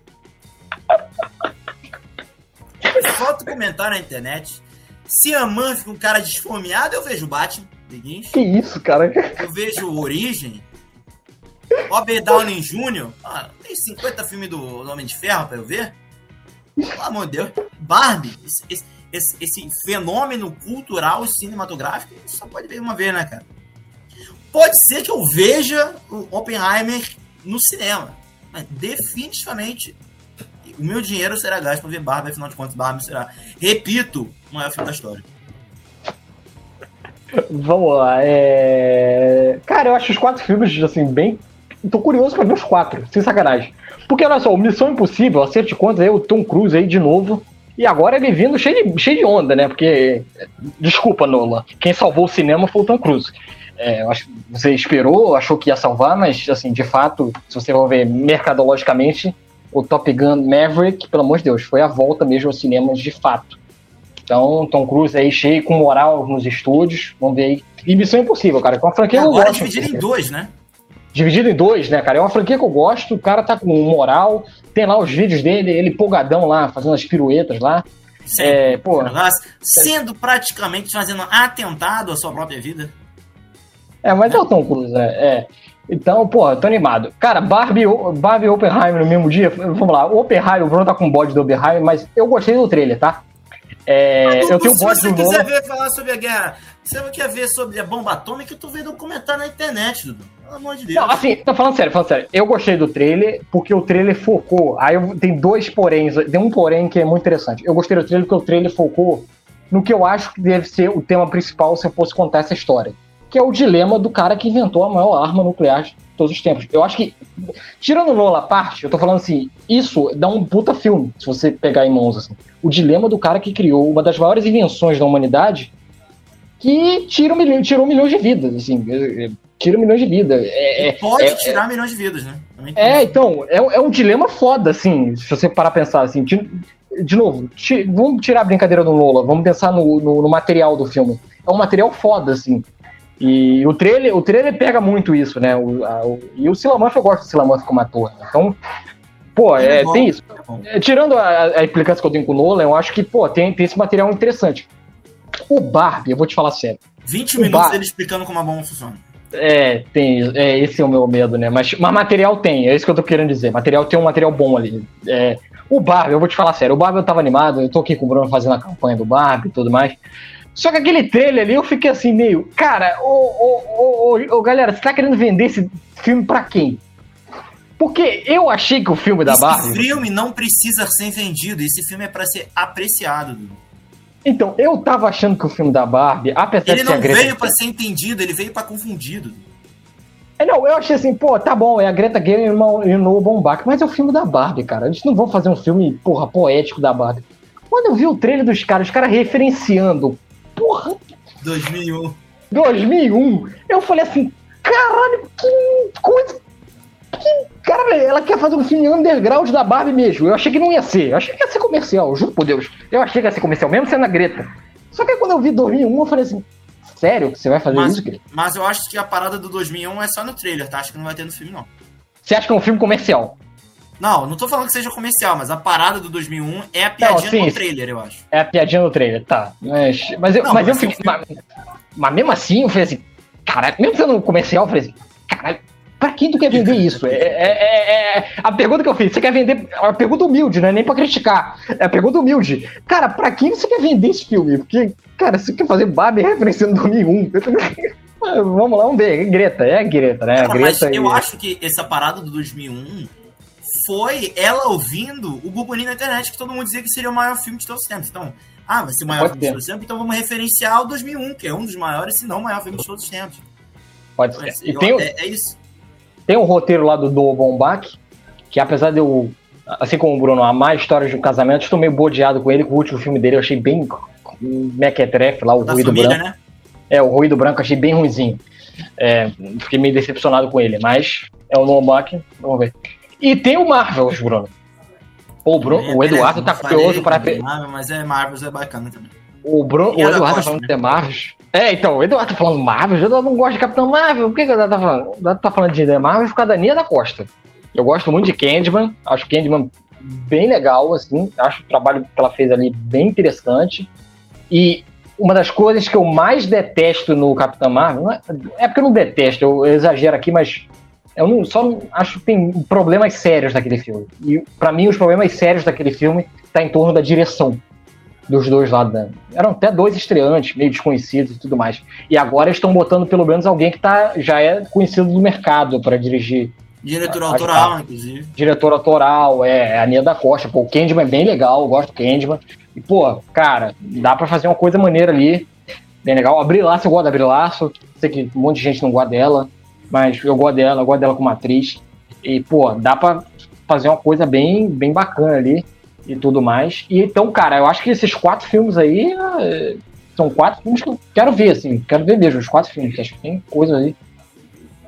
Falta comentário na internet. Se a mãe fica um cara desfomeado, eu vejo Batman. Seguinte. Que isso, cara? Eu vejo Origem. Robert Downey Jr. Ah, tem 50 filmes do Homem de Ferro pra eu ver. Pelo amor de Deus. Barbie, esse, esse, esse fenômeno cultural e cinematográfico, só pode ver uma vez, né, cara? Pode ser que eu veja o Oppenheimer no cinema. Mas definitivamente o meu dinheiro será gasto para ver Barbie, afinal de contas, Barbie será, repito, o maior filme da história. Vamos lá. É... Cara, eu acho os quatro filmes, assim, bem. Tô curioso pra ver os quatro, sem sacanagem. Porque olha só, Missão Impossível, acerte contas aí, o Tom Cruise aí de novo. E agora ele vindo cheio de, cheio de onda, né? Porque, desculpa, Nola, quem salvou o cinema foi o Tom Cruise. É, você esperou, achou que ia salvar, mas, assim, de fato, se você for ver mercadologicamente, o Top Gun Maverick, pelo amor de Deus, foi a volta mesmo aos cinemas de fato. Então, Tom Cruise aí cheio com moral nos estúdios, vamos ver aí. E Missão Impossível, cara, com uma franquia Agora eu gosto. dividido em dois, né? Dividido em dois, né, cara? É uma franquia que eu gosto, o cara tá com moral, tem lá os vídeos dele, ele empolgadão lá, fazendo as piruetas lá. Sim, é, pô, sendo praticamente fazendo atentado à sua própria vida. É, mas é o Tom Cruise, né? É. Então, pô, tô animado. Cara, Barbie, Barbie e Oppenheimer no mesmo dia. Vamos lá, Oppenheimer, o Bruno tá com bode do Oppenheimer, mas eu gostei do trailer, tá? É, eu tenho o bode do Se você quiser ver falar sobre a guerra, você não quer ver sobre a bomba atômica, tu vê documentário na internet, Dudu. Pelo amor de Deus. Não, assim, tô falando sério, falando sério. Eu gostei do trailer porque o trailer focou. Aí eu, tem dois poréns, tem um porém que é muito interessante. Eu gostei do trailer porque o trailer focou no que eu acho que deve ser o tema principal se eu fosse contar essa história que é o dilema do cara que inventou a maior arma nuclear de todos os tempos. Eu acho que, tirando Nola a parte, eu tô falando assim, isso dá um puta filme, se você pegar em mãos, assim. O dilema do cara que criou uma das maiores invenções da humanidade que tira um milhão, tirou milhões de vidas, assim, é, é, tira milhões de vidas. É, é, pode é, tirar milhões de vidas, né? É, então, é, é um dilema foda, assim, se você parar a pensar, assim, de, de novo, vamos tirar a brincadeira do Nola, vamos pensar no, no, no material do filme. É um material foda, assim. E o trailer, o trailer pega muito isso, né? O, a, o, e o Silamanf, eu gosto do Silamanf como ator. Né? Então, pô, é, é tem isso. É, tirando a, a implicância que eu tenho com o Nolan, eu acho que, pô, tem, tem esse material interessante. O Barbie, eu vou te falar sério. 20 minutos Bar... dele explicando como a bomba funciona. É, tem. É, esse é o meu medo, né? Mas, mas material tem, é isso que eu tô querendo dizer. Material tem um material bom ali. É, o Barbie, eu vou te falar sério, o Barbie eu tava animado, eu tô aqui com o Bruno fazendo a campanha do Barbie e tudo mais. Só que aquele trailer ali eu fiquei assim, meio. Cara, ô, ô, ô, ô, galera, você tá querendo vender esse filme pra quem? Porque eu achei que o filme da Barbie. Esse filme não precisa ser vendido, esse filme é para ser apreciado. Então, eu tava achando que o filme da Barbie, apesar ele de. Ele não veio para ser entendido, ele veio para confundido. É, não, eu achei assim, pô, tá bom, é a Greta Gerwig e o Noah Baumbach, mas é o filme da Barbie, cara. A gente não vai fazer um filme, porra, poético da Barbie. Quando eu vi o trailer dos caras, os caras referenciando porra. 2001. 2001. Eu falei assim, caralho, que coisa. Que, cara, ela quer fazer um filme underground da Barbie mesmo. Eu achei que não ia ser. Eu achei que ia ser comercial, juro por Deus. Eu achei que ia ser comercial, mesmo sendo a Greta. Só que quando eu vi 2001, eu falei assim, sério que você vai fazer mas, isso, querido? Mas eu acho que a parada do 2001 é só no trailer, tá? Acho que não vai ter no filme, não. Você acha que é um filme comercial? Não, não tô falando que seja comercial, mas a parada do 2001 é a piadinha não, sim, do trailer, eu acho. É a piadinha do trailer, tá. Mas, mas eu, não, mas, eu fiquei. Mas, mas, mesmo assim, eu falei assim, caralho, mesmo sendo comercial, eu falei assim, caralho, pra quem tu quer vender isso? É, é, é, é, a pergunta que eu fiz, você quer vender. A pergunta humilde, não é nem pra criticar. É a pergunta humilde. Cara, pra quem você quer vender esse filme? Porque, cara, você quer fazer Barbie referenciando 2001. Vamos lá, vamos ver. É Greta, é a Greta, né? Cara, Greta mas eu acho que essa parada do 2001 foi ela ouvindo o burburinho na internet que todo mundo dizia que seria o maior filme de todos os tempos. Então, ah, vai ser o maior Pode filme ter. de todos os tempos, então vamos referenciar o 2001, que é um dos maiores, se não o maior filme de todos os tempos. Pode ser. e eu, tem o, é, é, isso. Tem um roteiro lá do Noah Baumbach, que apesar de eu, assim como o Bruno, amar histórias de um casamento, estou meio bodeado com ele, com o último filme dele eu achei bem mequetrefe lá, o da Ruído família, Branco. Né? É, o Ruído Branco achei bem ruimzinho. É, fiquei meio decepcionado com ele, mas é o Noah Baumbach, vamos ver. E tem o Marvels, Bruno. O, Bruno, é, o Eduardo tá curioso para ver. Mas é Marvels é bacana também. O, Bruno, o Eduardo tá falando né? que é Marvels. É, então, o Eduardo tá falando Marvel, eu não gosto de Capitão Marvel. Por que, que o Eduardo tá falando? O Eduardo tá falando de Marvel por causa da Nia da Costa. Eu gosto muito de Candyman, acho Candyman bem legal, assim, acho o trabalho que ela fez ali bem interessante. E uma das coisas que eu mais detesto no Capitão Marvel, é, é porque eu não detesto, eu exagero aqui, mas eu não, só acho que tem problemas sérios daquele filme. E para mim, os problemas sérios daquele filme tá em torno da direção dos dois lados. Né? Eram até dois estreantes, meio desconhecidos e tudo mais. E agora estão botando pelo menos alguém que tá, já é conhecido do mercado para dirigir. Diretor a, autoral, a, inclusive. Diretor autoral, é, é a Nia da Costa. Pô, o Candyman é bem legal, eu gosto do Candyman. E, pô, cara, dá para fazer uma coisa maneira ali. Bem legal. Abrir laço, eu gosto de abrir laço. Sei que um monte de gente não gosta dela mas eu gosto dela, eu gosto dela como atriz. E, pô, dá pra fazer uma coisa bem, bem bacana ali. e tudo mais. E então, cara, eu acho que esses quatro filmes aí é, são quatro filmes que eu quero ver, assim, quero ver mesmo, os quatro filmes. Acho que tem coisas aí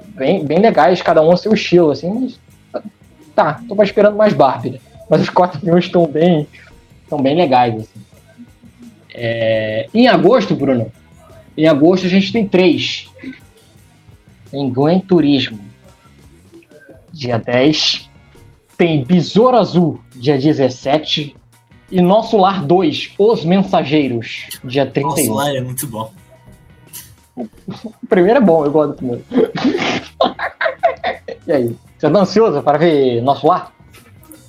bem, bem legais, cada um a seu estilo, assim, mas tá, tô esperando mais Barbie, né? Mas os quatro filmes estão bem, estão bem legais, assim. É, em agosto, Bruno, em agosto a gente tem três. Tem Gwen Turismo, dia 10. Tem Besouro Azul, dia 17. E Nosso Lar 2, Os Mensageiros, dia 31. Nosso Lar é muito bom. O primeiro é bom, eu gosto do primeiro. e aí? Você tá ansioso para ver Nosso Lar?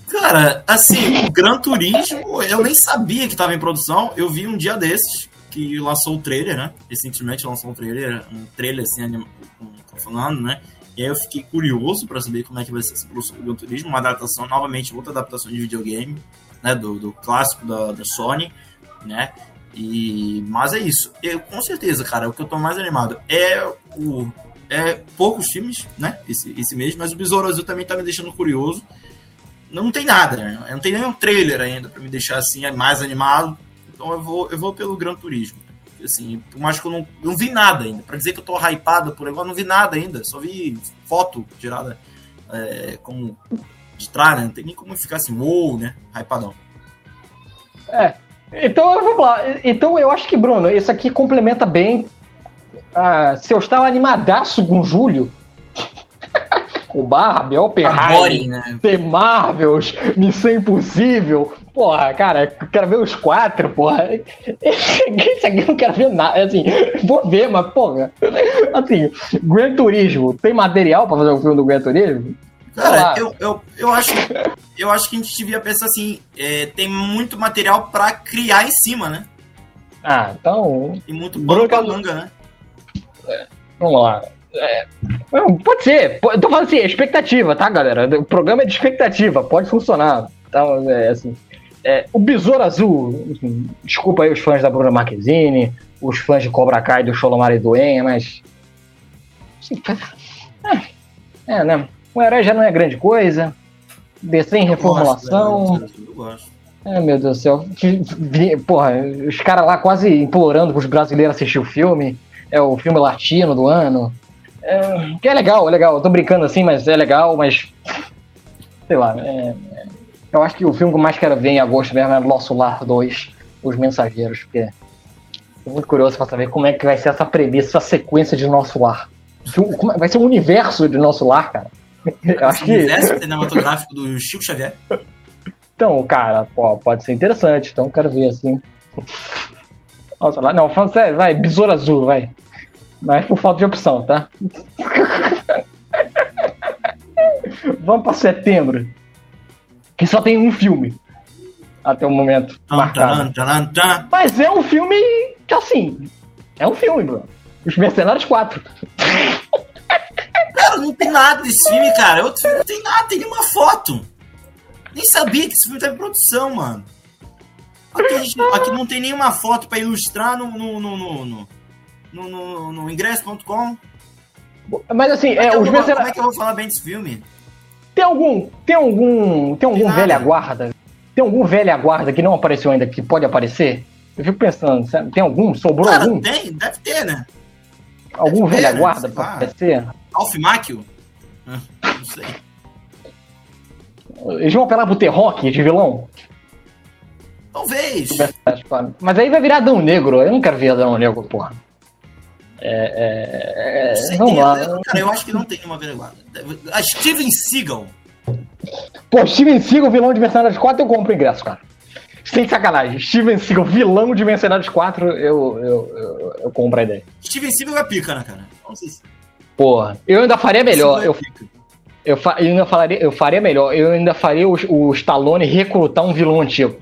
Cara, assim, o Gran Turismo, eu nem sabia que estava em produção. Eu vi um dia desses que lançou o trailer, né? Recentemente lançou um trailer, um trailer assim, anim... falando, né? E aí eu fiquei curioso para saber como é que vai ser essa produção do Gran Turismo, uma adaptação, novamente, outra adaptação de videogame, né? Do, do clássico da, da Sony, né? E, mas é isso. Eu, com certeza, cara, o que eu tô mais animado é o. É poucos filmes, né? Esse, esse mês, mas o Besouro Azul também tá me deixando curioso não tem nada, né? Não tem nenhum trailer ainda para me deixar assim mais animado. Então eu vou, eu vou pelo Gran Turismo. Assim, por mais que eu não, não vi nada ainda. Para dizer que eu tô hypado por agora, não vi nada ainda. Só vi foto tirada é, como de trás, né? Não tem nem como ficar assim, uou, né? Hypadão. É. Então vamos lá. Então eu acho que, Bruno, isso aqui complementa bem. Ah, se eu estava animadaço com Júlio, o Barbie, Oppenheimer, né? The Marvels, Missão Impossível. Porra, cara, eu quero ver os quatro, porra. Esse aqui eu não quero ver nada. Assim, vou ver, mas, porra. Assim, Gran Turismo, tem material pra fazer um filme do Gran Turismo? Cara, eu, eu, eu, acho, eu acho que a gente devia pensar assim: é, tem muito material pra criar em cima, né? Ah, então. E muito bom pra manga, né? É, vamos lá. É, pode ser. Eu tô falando assim, é expectativa, tá, galera? O programa é de expectativa, pode funcionar. Então, é assim. É, o Besouro Azul, desculpa aí os fãs da Bruna Marquezine, os fãs de Cobra Kai do Cholomar e Doen, mas. Assim, é, é, né? O herói já não é grande coisa. DC em reformulação. Eu gosto. É, meu Deus do céu. Porra, os caras lá quase implorando pros brasileiros assistir o filme. É o filme latino do ano. É, que é legal, é legal. Eu tô brincando assim, mas é legal, mas. Sei lá. É, é, eu acho que o filme que eu mais quero ver em agosto mesmo é Nosso Lar 2, Os Mensageiros, porque. Tô muito curioso pra saber como é que vai ser essa premissa, essa sequência de Nosso Lar. É, vai ser um universo de Nosso Lar, cara. Eu acho que... universo cinematográfico do Chico Xavier. Então, cara, pô, pode ser interessante. Então, quero ver assim. Nossa, lá, não, falando sério, vai, Besouro Azul, vai. Mas por falta de opção, tá? Vamos para setembro. Que só tem um filme. Até o momento. marcado. Mas é um filme que, assim. É um filme, Bruno. Os Mercenários 4. Cara, não tem nada desse filme, cara. Outro filme não tem nada, tem nenhuma foto. Nem sabia que esse filme tava em produção, mano. Aqui, gente, aqui não tem nenhuma foto pra ilustrar no, no, no, no no, no, no ingresso.com. Mas assim, é, é os mercenários... Como é que eu vou falar bem desse filme? Tem algum. Tem algum. Tem algum velha guarda? Tem algum velha guarda que não apareceu ainda que pode aparecer? Eu fico pensando, tem algum? Sobrou Cara, algum? Tem, deve ter, né? Algum deve velha ter, guarda né? pra aparecer? Alf Macchio? Ah, não sei. Eles vão apelar pro T-Rock de vilão? Talvez. Mas aí vai virar Adão Negro. Eu não quero ver Adão Negro, porra. É, é, é vamos lá. Cara, eu acho que não tem nenhuma vergonha. A Steven Seagal. Pô, Steven Seagal, vilão de Mercenários 4, eu compro ingresso, cara. Sem sacanagem. Steven Seagal, vilão de Mercenários 4, eu, eu, eu, eu compro a ideia. Steven Seagal é pica, né, cara? Não sei se... Porra, eu ainda faria melhor. É eu, eu, fa, eu, ainda falaria, eu faria melhor. Eu ainda faria o, o Stallone recrutar um vilão antigo.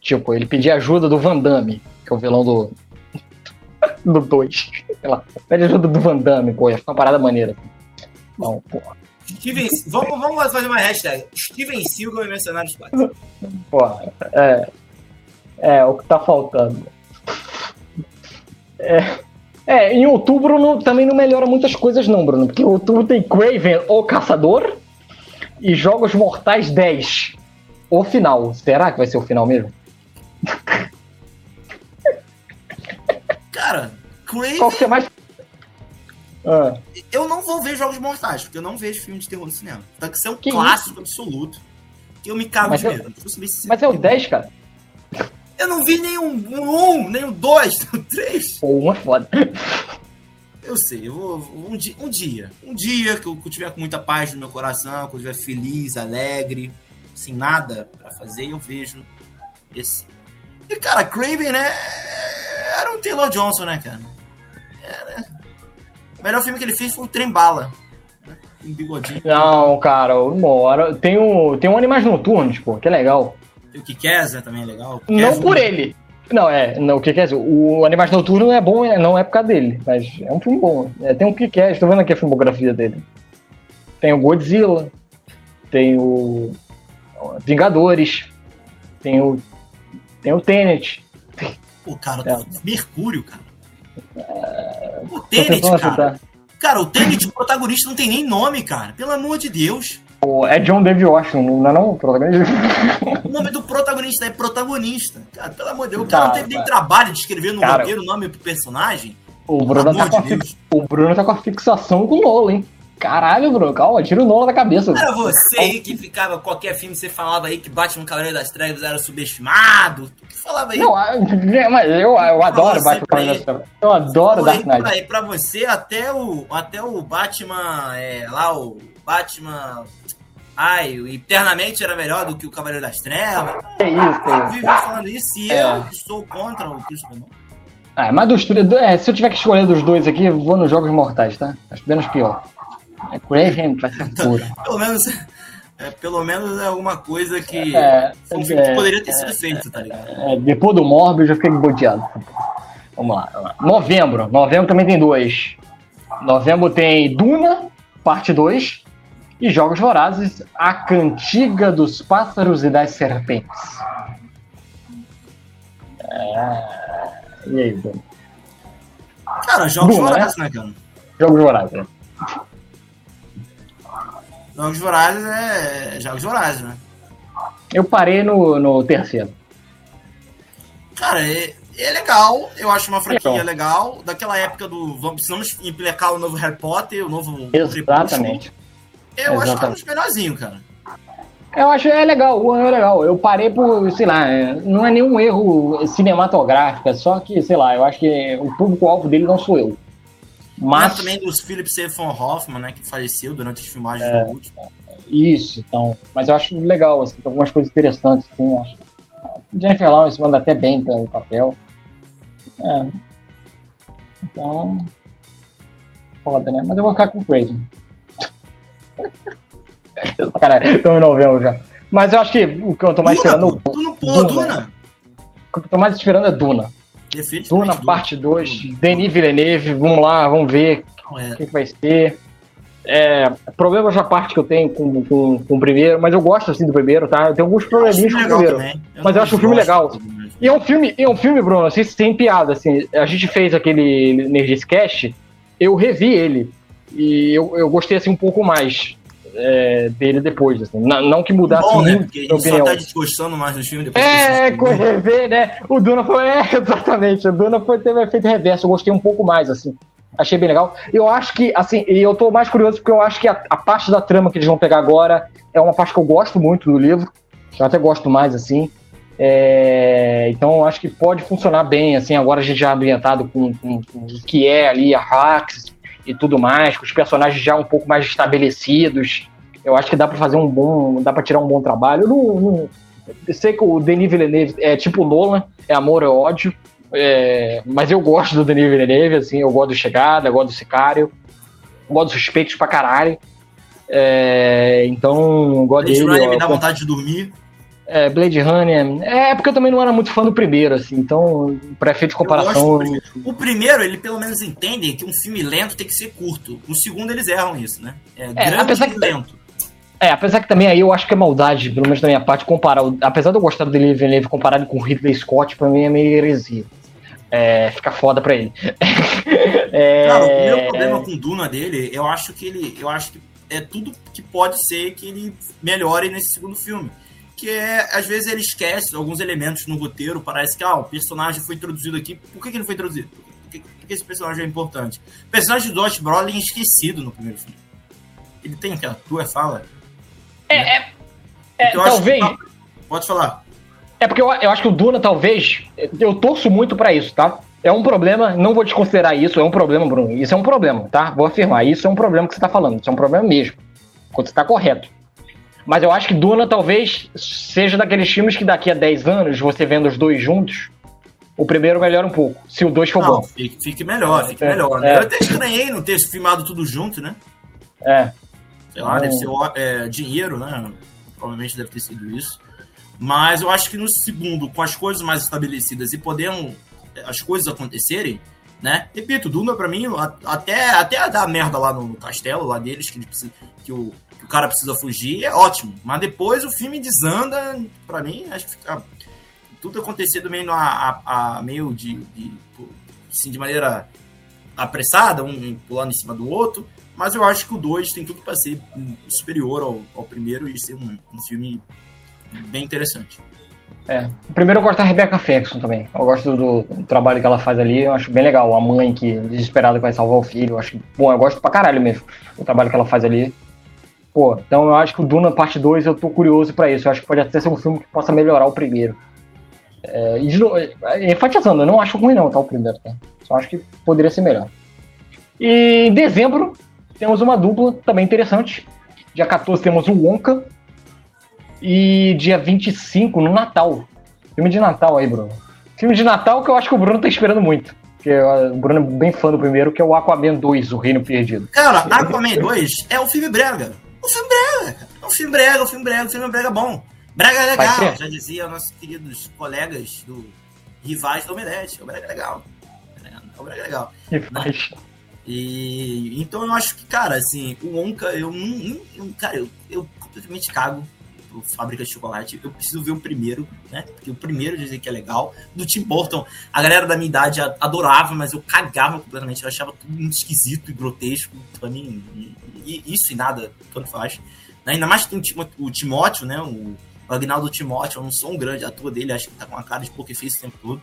Tipo, ele pedir ajuda do Van Damme, que é o vilão do, do 2. Sei lá. Pede ajuda do Van Damme, pô. Ia ficar uma parada maneira. Não, porra. Steven, vamos, vamos fazer uma hashtag. Steven Seagal e Mercenários 4. Porra, é. É, o que tá faltando. É. É, em outubro não, também não melhora muitas coisas, não, Bruno. Porque outubro tem Craven, o Caçador, e Jogos Mortais 10. o final. Será que vai ser o final mesmo? Cara, Craven. Qual que é mais. Ah, Eu não vou ver Jogos Mortais, porque eu não vejo filme de terror no cinema. Tem que ser um Que clássico absoluto. Que eu me cago Mas de eu- medo. Mas é o 10, cara. Eu não vi nenhum um, um, nem o três. Pô, uma é foda. Eu sei, eu vou. Um dia, um dia, um dia que eu, que eu tiver com muita paz no meu coração, que eu estiver feliz, alegre, sem nada pra fazer, eu vejo esse. E, cara, Craven, né? Era um Taylor Johnson, né, cara? Era... O melhor filme que ele fez foi o Trem Bala. né? Um bigodinho. Não, cara, uma hora. Tem um, tem um Animais Noturnos, pô, que é legal. Tem o Kikaz, né? Também é legal. Não por ele. Não, é. Não, o que quer dizer? O Animais Noturnos é bom, é- não é por causa dele, mas é um filme bom. É, tem um que quer, estou vendo aqui a filmografia dele. Tem o Godzilla, tem o Vingadores, tem o tem o Tenet. Pô, cara, É. Mercúrio, cara. O Tô Tenet, cara. Cara, o Tenet, o protagonista não tem nem nome, cara. Pelo amor de Deus. O- É John David Washington, não é não o protagonista? O nome do protagonista é protagonista. Cara, pelo amor de Deus, o Tá, cara não teve nem trabalho de escrever no Cara, roteiro o nome pro personagem. O Bruno, tá a de o Bruno tá com a fixação com o Nolan, hein? Caralho, Bruno, calma, tira o Nolan da cabeça. Era você aí que ficava, qualquer filme você falava aí que Batman Cavaleiro das Trevas era subestimado. Tu que falava aí. Não, a- mas eu, eu adoro você Batman pra Cavaleiro das Trevas. Eu adoro Dark Knight. aí, pra você, até o, até o Batman, é, lá o Batman... Ai, o Eternamente era melhor do que o Cavaleiro das Trevas. Que isso, que Eu isso. vivo falando isso e É. eu estou contra o Christopher. Ah, mas dos é, se eu tiver que escolher dos dois aqui, eu vou nos Jogos Mortais, tá? Acho menos pior. É vai ser pura. Pelo menos, é, pelo menos é alguma coisa que É, é, que poderia ter sido feito, tá ligado? É, depois do Morbius eu fiquei bodeado. Vamos lá, vamos lá. Novembro. Novembro também tem dois. Novembro tem Duna, parte 2. E Jogos Vorazes, A Cantiga dos Pássaros e das Serpentes. É... E aí, Bruno? Cara, jogos Bom, né? vorazes, né, cara? Jogos Vorazes. né? Jogos vorazes é. Jogos vorazes, né? Eu parei no, no terceiro. Cara, é, é legal. Eu acho uma franquia Legal. legal. Daquela época do. Vamos, precisamos implicar o novo Harry Potter, o novo. Exatamente. Eu acho que é um Exatamente. dos melhorzinhos, cara. Eu acho é legal, o é legal. Eu parei por, sei lá, é, não é nenhum erro cinematográfico, é só que, sei lá, eu acho que o público-alvo dele não sou eu. Mas Mas, também dos Philip Seymour Hoffman, né? Que faleceu durante as filmagens É. do último. isso, então. Mas eu acho legal, assim, tem algumas coisas interessantes, assim, eu acho. Jennifer Lawrence manda até bem pelo papel. É. Então. Foda, né? Mas eu vou ficar com o Crazy. Cara, estamos em novembro já. Mas eu acho que o que eu tô mais Duna, esperando. pô. Duna, pô, Duna. Duna. O que eu tô mais esperando é Duna. Duna, parte 2, Denis Villeneuve, vamos lá, vamos ver é. o que, que vai ser. É, problemas à parte que eu tenho com, com, com o primeiro, mas eu gosto assim do primeiro, tá? Eu tenho alguns Eu probleminhas com o primeiro. também. Mas eu acho o filme legal. E é um filme, é um filme, Bruno, assim, sem piada, assim. A gente fez aquele Nerdcast, eu revi ele. E eu, eu gostei assim um pouco mais é, dele depois, assim. Não, não que mudasse Bom, né? muito Porque a gente só tá desgostando mais dos filmes depois É, que rever, né? O Duna foi. É, exatamente. O Duna foi, teve efeito reverso. Eu gostei um pouco mais, assim. Achei bem legal. Eu acho que, assim, e eu tô mais curioso porque eu acho que a, a parte da trama que eles vão pegar agora é uma parte que eu gosto muito do livro. Eu até gosto mais, assim. É, então eu acho que pode funcionar bem, assim, agora a gente já ambientado com, com, com o que é ali a Hax e tudo mais, com os personagens já um pouco mais estabelecidos. Eu acho que dá pra fazer um bom. dá pra tirar um bom trabalho. Eu não- não, eu sei que o Denis Villeneuve é tipo Nolan, é amor ou ódio. é, mas eu gosto do Denis Villeneuve, assim, eu gosto do Chegada, eu gosto do Sicário, eu gosto dos suspeitos pra caralho. É, então, gosto dele. Runner ó, me dá com- vontade de dormir. É, Blade Runner. É porque eu também não era muito fã do primeiro, assim, então, pra efeito de comparação. Primeiro. O primeiro, ele pelo menos entende que um filme lento tem que ser curto. No segundo, eles erram isso, né? É, grande apesar que- lento. É, apesar que também aí eu acho que é maldade, pelo menos da minha parte, comparar. o- Apesar de eu gostar do Denis Villeneuve comparado com o Ridley Scott, pra mim é meio heresia. É, fica foda pra ele. É, Cara, o meu problema com Duna dele, eu acho que ele. Eu acho que é tudo que pode ser que ele melhore nesse segundo filme. Porque às vezes ele esquece alguns elementos no roteiro, parece que ah, o personagem foi introduzido aqui, por que, que ele foi introduzido? Por que, por que esse personagem é importante? O personagem do Josh Brolin é esquecido no primeiro filme. Ele tem aquela tua fala. É, né? é, é então, talvez. Que... Pode falar. É porque eu, eu acho que o Duna, talvez. Eu torço muito para isso, tá? É um problema, não vou desconsiderar isso, é um problema, Bruno. Isso é um problema, tá? Vou afirmar. Isso é um problema que você tá falando. Isso é um problema mesmo. Quando você tá correto. Mas eu acho que Duna talvez seja daqueles filmes que daqui a 10 anos, você vendo os dois juntos, o primeiro melhora um pouco. Se o dois for não, bom. Fique, fique melhor, fique é, melhor. Né? É. Eu até estranhei não ter filmado tudo junto, né? É. Sei lá, deve ser é, dinheiro, né? Provavelmente deve ter sido isso. Mas eu acho que no segundo, com as coisas mais estabelecidas e podendo as coisas acontecerem, né? Repito, Duna para mim, até, até dar merda lá no, castelo lá deles, que, que, o, que o cara precisa fugir, é ótimo. Mas depois o filme desanda, para mim, acho que fica tudo acontecendo meio, a, a, meio de, de, assim, de maneira apressada, um pulando em cima do outro. Mas eu acho que o 2 tem tudo para ser superior ao, ao primeiro e ser um, um filme bem interessante. É. O primeiro eu gosto da Rebecca Ferguson também. Eu gosto do, do, trabalho que ela faz ali, eu acho bem legal. A mãe que desesperada vai salvar o filho, eu acho bom, eu gosto pra caralho mesmo o trabalho que ela faz ali. Pô, então eu acho que o Duna parte 2 eu tô curioso para isso. Eu acho que pode até ser um filme que possa melhorar o primeiro. É, e é, enfatizando, eu não acho ruim não, tá? O primeiro, tá? Só acho que poderia ser melhor. E em dezembro temos uma dupla também interessante. Dia 14 temos o Wonka, e dia 25, no Natal. Filme de Natal aí, Bruno. Filme de Natal que eu acho que o Bruno tá esperando muito. Porque o Bruno é bem fã do primeiro, que é o Aquaman 2, O Reino Perdido. Cara, Aquaman 2 é um filme brega. Um filme brega. É um filme brega, um filme brega, um filme brega bom. Brega é legal, já dizia nossos queridos colegas do rivais do Omelete. O brega é legal. O brega é legal. Né? E então eu acho que, cara, assim, o Onca, eu não. Cara, eu, eu completamente cago pro Fábrica de Chocolate, eu preciso ver o primeiro, né? Porque o primeiro dizem que é legal. Do Tim Burton, a galera da minha idade adorava, mas eu cagava completamente. Eu achava tudo muito esquisito e grotesco. Pra mim, isso e nada, tanto faz. Ainda mais tem o Timóteo, né? O Agnaldo Timóteo, eu não sou um grande ator dele, acho que tá com uma cara de poker face o tempo todo.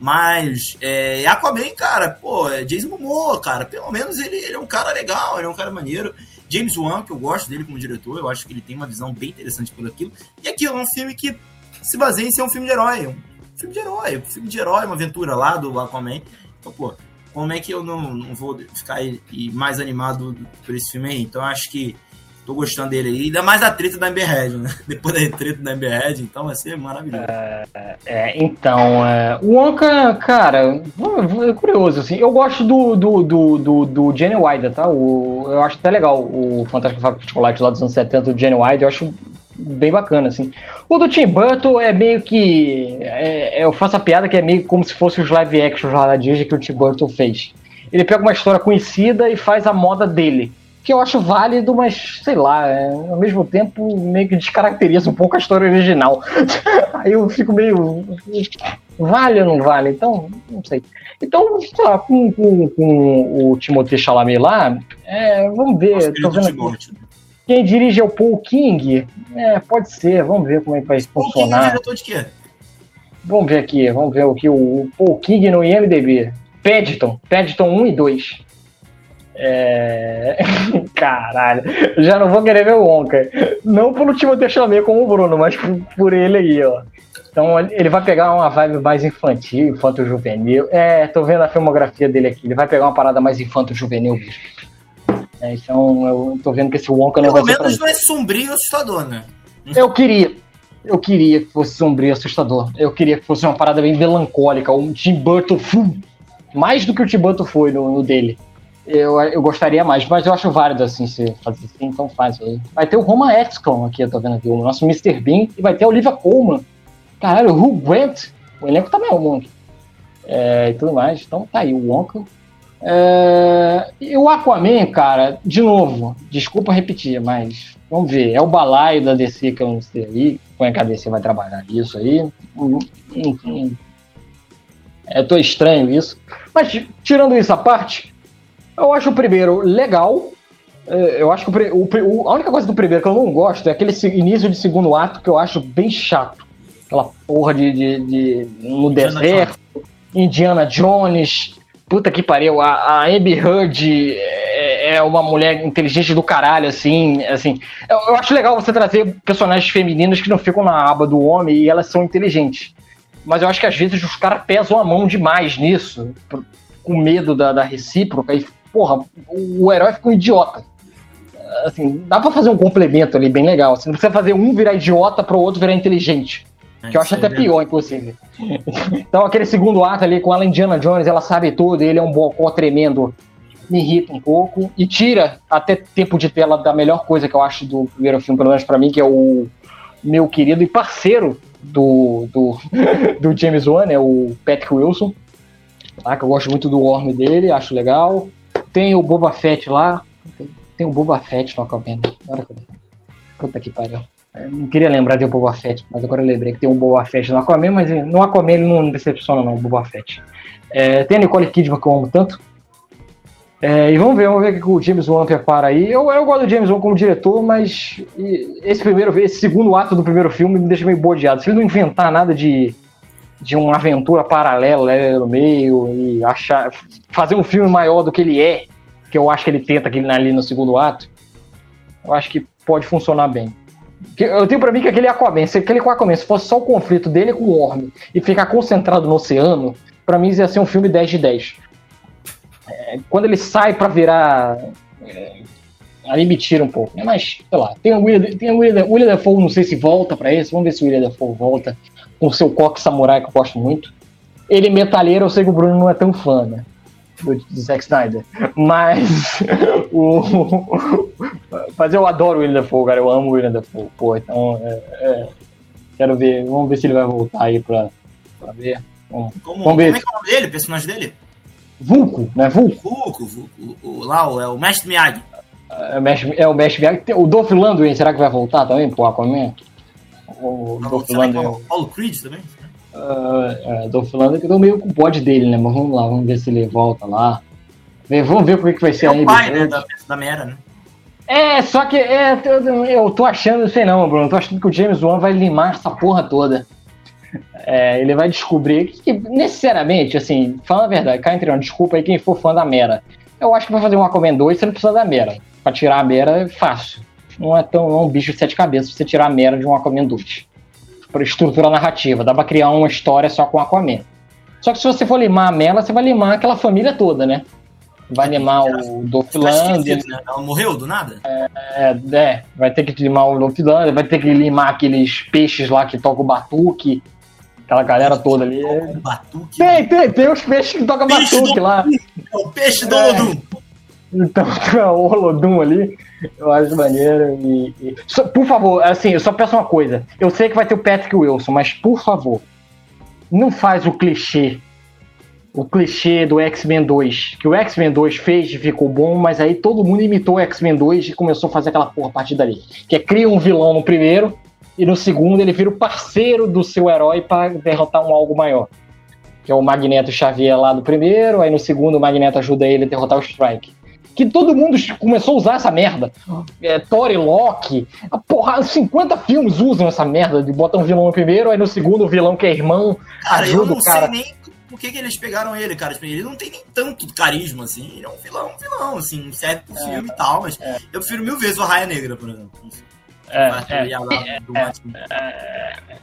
Mas é, Aquaman, cara, pô, é Jason Momoa, cara, pelo menos ele, ele, é um cara legal, ele é um cara maneiro. James Wan, que eu gosto dele como diretor, eu acho que ele tem uma visão bem interessante por aquilo. E aquilo é um filme que se baseia em ser um filme de herói. Um filme de herói, um filme de herói, uma aventura lá do Aquaman. Então, pô, como é que eu não, não vou ficar mais animado por esse filme aí? Então, acho que tô gostando dele aí. Ainda mais a treta da Amber Heard, né? Depois da treta da Amber Heard, então vai ser maravilhoso. É, é então, é, o Wonka, cara, é curioso, assim. Eu gosto do, do, do, do, do Jenny Wilder, tá? O, eu acho até legal o Fantástico Fábrica de Chocolate lá dos anos 70 do Jenny Wilder. Eu acho bem bacana, assim. O do Tim Burton é meio que. É, eu faço a piada que é meio como se fosse os live action lá da Disney que o Tim Burton fez. Ele pega uma história conhecida e faz a moda dele que eu acho válido, mas sei lá, é, ao mesmo tempo meio que descaracteriza um pouco a história original. Aí eu fico meio. Vale ou não vale? Então, não sei. Então, sei lá, com, com, com o Timothée Chalamet lá, é, vamos ver. Tô vendo. Quem dirige é o Paul King? É, pode ser, vamos ver como é que vai Paul funcionar. King é diretor de quê? Vamos ver aqui, vamos ver o que o Paul King no IMDB. Paddington, Paddington 1 e 2. É... Caralho, já não vou querer ver o Wonka. Não pelo Timothée Chalamet como o Bruno, mas por, por ele aí, ó. Então ele vai pegar uma vibe mais infantil, infanto-juvenil. É, tô vendo a filmografia dele aqui. Ele vai pegar uma parada mais infanto-juvenil mesmo. É, então eu tô vendo que esse Wonka não Pelo vai menos não é sombrio e assustador, né? Eu queria. Eu queria que fosse sombrio e assustador. Eu queria que fosse uma parada bem melancólica. Um Tim Burton. Mais do que o Tim Burton foi no, no dele eu, eu gostaria mais, mas eu acho válido assim se fazer assim, então faz aí. Vai ter o Roma Exclon aqui, eu tô vendo aqui, o nosso Mr. Bean, e vai ter a Olivia Colman. Caralho, o Hugh Grant, o elenco também é um monte. É, e tudo mais, então tá aí o Wonka. É, e o Aquaman, cara, de novo, desculpa repetir, mas vamos ver, é o balaio da DC que eu não sei aí, como é que a DC vai trabalhar isso aí, enfim. É, tô estranho isso. Mas tirando isso à parte, eu acho o primeiro legal. É, eu acho que o, o, a única coisa do primeiro que eu não gosto é aquele início de segundo ato que eu acho bem chato. Aquela porra de, de, de no Indiana deserto, Jones. Indiana Jones. Puta que pariu, a, a Abby Heard é, é, uma mulher inteligente do caralho, assim, assim. Eu, eu, acho legal você trazer personagens femininos que não ficam na aba do homem e elas são inteligentes. Mas eu acho que às vezes os caras pesam a mão demais nisso, com medo da, da recíproca, e, porra, o, herói fica um idiota assim, dá pra fazer um complemento ali bem legal. Você não precisa fazer um virar idiota pro outro virar inteligente. É, que eu acho até pior, inclusive. então, aquele segundo ato ali com ela Indiana Jones, ela sabe tudo, ele é um bocó tremendo, me irrita um pouco. E tira até tempo de tela da melhor coisa que eu acho do primeiro filme, pelo menos pra mim, que é o meu querido e parceiro do, do, do James Wan, é o Patrick Wilson. Tá? Que eu gosto muito do Worm dele, acho legal. Tem o Boba Fett lá, tem o Boba Fett no Aquaman. Agora que eu... Puta que pariu. Eu não queria lembrar de o Boba Fett, mas agora eu lembrei que tem um Boba Fett no Aquaman, mas no Aquaman ele não decepciona não, o Boba Fett. É, tem a Nicole Kidman que eu amo tanto. É, e vamos ver, vamos ver o que o James Wan prepara aí. Eu, eu gosto do James Wan como diretor, mas esse primeiro, esse segundo ato do primeiro filme me deixa meio bodeado. Se ele não inventar nada de, de uma aventura paralela né, no meio e achar, fazer um filme maior do que ele é, que eu acho que ele tenta aquele ali no segundo ato, eu acho que pode funcionar bem. Eu tenho para mim que aquele Aquaman, se aquele Aquaman se fosse só o conflito dele com o Orm e ficar concentrado no oceano, para mim ia ser um filme 10 de 10. É, quando ele sai para virar. É, ali me tira um pouco, né? Mas, sei lá, tem o William, tem William, William Dafoe, não sei se volta para esse, vamos ver se o William Dafoe volta com o seu coque samurai que eu gosto muito. Ele metalheiro, eu sei que o Bruno não é tão fã, né? do, do Zack Snyder. Mas o. Mas eu adoro o William Dafoe, cara. Eu amo o William Dafoe. Pô, então. É, é, quero ver. Vamos ver se ele vai voltar aí pra, pra ver. Vamos, como, vamos ver. Como é que é o nome dele, o personagem dele? Vulco, né? Vulco. Vulco, Vulco. O, lá, é o Mestre Miyagi. É, o Mestre, é o Mestre Miyagi. O Dolph Lundgren, será que vai voltar também pro Aquaman? O Dolph Lundgren. O Paulo Creed também? Uh, uh, Dolph Lundgren, que eu tô meio com o bode dele, né? Mas vamos lá, vamos ver se ele volta lá. Vamos ver como é que vai ser é aí. o pai, né, da, da Mera, né? É, só que é, eu, eu tô achando, não sei não, Bruno, eu tô achando que o James Wan vai limar essa porra toda. É, ele vai descobrir que, necessariamente, assim, falando a verdade, cá entre nós, desculpa aí quem for fã da Mera. Eu acho que vai fazer um Aquaman 2 você não precisa da Mera. Pra tirar a Mera é fácil. Não é tão não é um bicho de sete cabeças você tirar a Mera de um Aquaman 2 por estrutura narrativa. Dá pra criar uma história só com Aquaman. Só que se você for limar a Mela, você vai limar aquela família toda, né? Vai limar o Dolph Lundgren. Né? Ela morreu do nada? É, é, vai ter que limar o Dolph Lundgren, vai ter que limar aqueles peixes lá que tocam o batuque. Aquela galera toda ali. Batuque? Tem, tem, tem os peixes que tocam batuque do... lá. É o peixe do é. Olodum. Então, o Olodum ali. Eu acho maneiro. E, e... Só, por favor, assim, eu só peço uma coisa. Eu sei que vai ter o Patrick Wilson, mas por favor, não faz o clichê. O clichê do X-Men 2. Que o X-Men 2 fez e ficou bom, mas aí todo mundo imitou o X-Men 2 e começou a fazer aquela porra a partir dali. Que é cria um vilão no primeiro, e no segundo ele vira o parceiro do seu herói para derrotar um algo maior. Que é o Magneto Xavier lá do primeiro, aí no segundo o Magneto ajuda ele a derrotar o Strike que todo mundo começou a usar essa merda. É, Thor e Loki. A porra, 50 filmes usam essa merda de botar um vilão no primeiro, aí no segundo o vilão que é irmão. Cara, ajuda eu não o cara. sei nem por que, que eles pegaram ele, cara. Tipo, ele não tem nem tanto carisma, assim. Ele é um vilão, um vilão, assim, serve pro é, filme e tal, mas é. eu prefiro mil vezes o Raia Negra, por exemplo. É, é, é,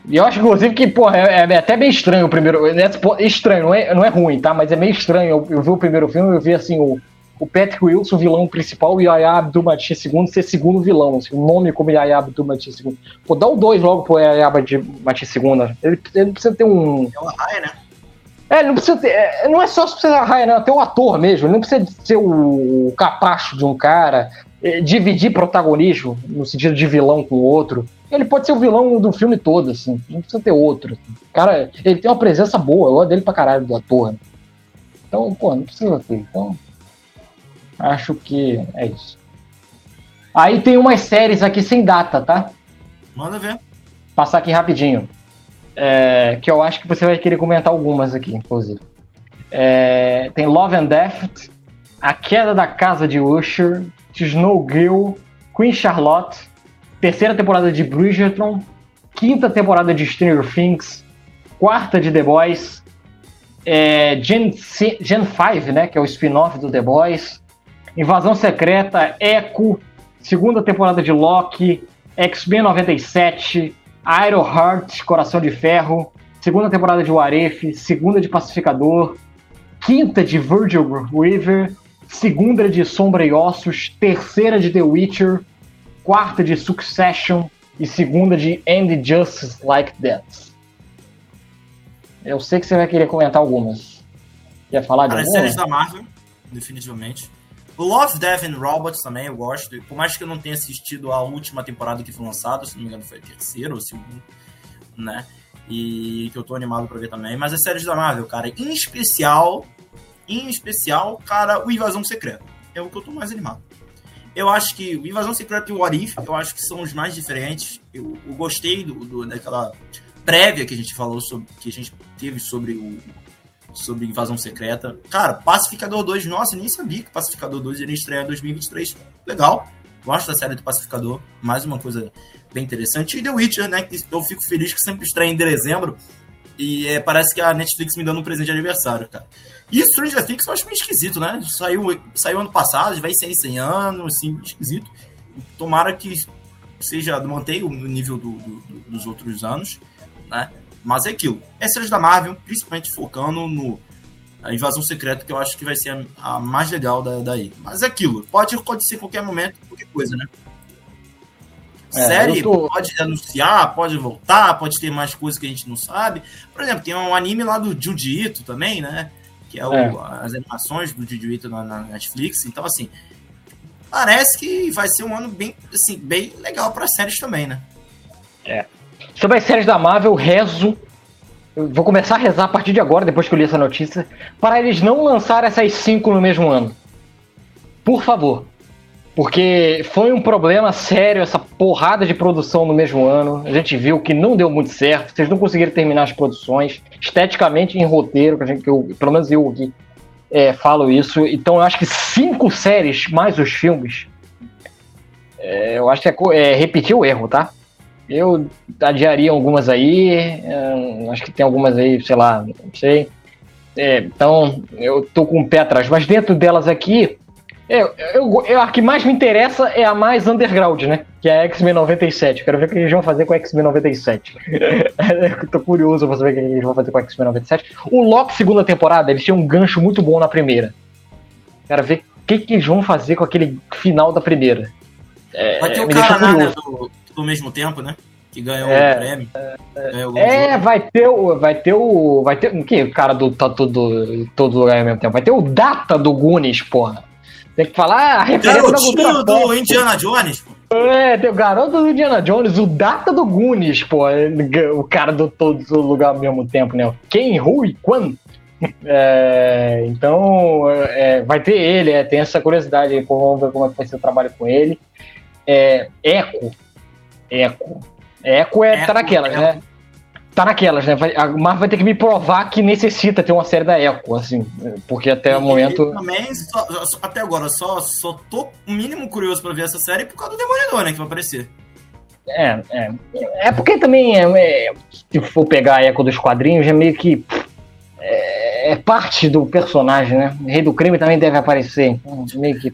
e eu acho, inclusive, que, porra, é, é, até bem estranho o primeiro. É, estranho, não é, não é ruim, tá? Mas é meio estranho. Eu, eu vi o primeiro filme e eu vi assim, o, o Patrick Wilson, vilão principal, e Yaya Abdul-Mateen II ser segundo vilão. Assim, o nome como Yaya Abdul-Mateen II. Pô, dá o 2 logo pro Yaya Abdul-Mateen II. Ele, ele precisa ter um... É uma raia, né? É, ele não precisa ter, é, não é só precisa ser raia, não, até o ator mesmo. Ele não precisa ser o capacho de um cara, é, dividir protagonismo no sentido de vilão com o outro. Ele pode ser o vilão do filme todo, assim. Não precisa ter outro. Assim. Cara, ele tem uma presença boa. Eu gosto dele pra caralho do ator. Né? Então, pô, não precisa ter. Então, Acho que é isso. Aí tem umas séries aqui sem data, tá? Manda ver. Passar aqui rapidinho. É, que eu acho que você vai querer comentar algumas aqui, inclusive. É, tem Love and Death, A Queda da Casa de Usher, Snowgirl, Queen Charlotte, terceira temporada de Bridgerton, quinta temporada de Stranger Things, quarta de The Boys, é, Gen, Gen 5, né, que é o spin-off do The Boys, Invasão Secreta, Echo, segunda temporada de Loki, X-Men 97, Iron Heart, Coração de Ferro, segunda temporada de Waref, segunda de Pacificador, quinta de Virgil River, segunda de Sombra e Ossos, terceira de The Witcher, quarta de Succession e segunda de End Justice Like That. Eu sei que você vai querer comentar algumas. Quer falar de algumas? séries da Marvel, definitivamente. Love, Death and Robots também, eu gosto. Por mais que eu não tenha assistido a última temporada que foi lançada, se não me engano foi a terceira ou segunda, né? E que eu tô animado pra ver também. Mas as séries da Marvel, cara, em especial, em especial, cara, o Invasão Secreta. É o que eu tô mais animado. Eu acho que o Invasão Secreta e o What If, eu acho que são os mais diferentes. Eu, eu gostei do, do, daquela prévia que a gente falou sobre, que a gente teve sobre o sobre Invasão Secreta. Cara, Pacificador 2, nossa, nem sabia que Pacificador 2 iria estrear em 2023. Legal. Gosto da série do Pacificador. Mais uma coisa bem interessante. E The Witcher, né? Que eu fico feliz que sempre estreia em dezembro. E é, parece que a Netflix me dando um presente de aniversário, cara. E Stranger Things eu acho meio esquisito, né? Saiu, saiu ano passado, vai ser em 100 anos, assim, esquisito. Tomara que seja, mantenha o nível do, do, dos outros anos, né? Mas é aquilo. É séries da Marvel, principalmente focando no a invasão secreta, que eu acho que vai ser a, a mais legal da, daí. Mas é aquilo. Pode acontecer em qualquer momento, qualquer coisa, né? É, Série tô... pode anunciar, pode voltar, pode ter mais coisas que a gente não sabe. Por exemplo, tem um anime lá do Ito também, né? Que é, o, É. as animações do Ito na, na Netflix. Então, assim, parece que vai ser um ano bem, assim, bem legal para séries também, né? Sobre as séries da Marvel, rezo. Eu vou começar a rezar a partir de agora, depois que eu li essa notícia, para eles não lançarem essas cinco no mesmo ano. Por favor. Porque foi um problema sério essa porrada de produção no mesmo ano. A gente viu que não deu muito certo. Vocês não conseguiram terminar as produções. Esteticamente, em roteiro, que a gente, que eu, pelo menos eu aqui é, falo isso. Então eu acho que cinco séries mais os filmes. é, eu acho que é, é repetir o erro, tá? Eu adiaria algumas aí, é, acho que tem algumas aí, sei lá, não sei. É, então, eu tô com o pé atrás. Mas dentro delas aqui, eu, eu, eu- a que mais me interessa é a mais underground, né? Que é a X-Men 97. Quero ver o que eles vão fazer com a X-Men 97. eu tô curioso pra saber o que eles vão fazer com a X-Men 97. O Loki, segunda temporada, eles tinham um gancho muito bom na primeira. Quero ver o que, que eles vão fazer com aquele final da primeira. É, Vai ter o cara lá, né, do, do mesmo tempo, né? Que ganhou É. o prêmio. Ganhou É, jogo. vai ter o. Vai ter o. Vai ter. O que? O cara do tá todo, todo lugar ao mesmo tempo. Vai ter o Data do Goonies, porra. Tem que falar ah, a referência da Garotinho do pop. Indiana Jones, pô. É, tem o garoto do Indiana Jones, o Data do Goonies, pô. O cara do todo lugar ao mesmo tempo, né? Quem, who e quando? É, então, é, vai ter ele, é, tem essa curiosidade aí, vamos ver como é que vai ser o trabalho com ele. É, Echo. Echo. Echo é, Echo, tá naquelas, Echo. né? Tá naquelas, né? Vai, a Marvel vai ter que me provar que necessita ter uma série da Echo, assim, porque até o E momento. também, só- até agora, só, só tô o mínimo curioso pra ver essa série por causa do Demolidor, né? Que vai aparecer. É, é. É porque também, é, é, se for pegar a Echo dos quadrinhos, é meio que. É, é parte do personagem, né? O Rei do Crime também deve aparecer. Então, meio que.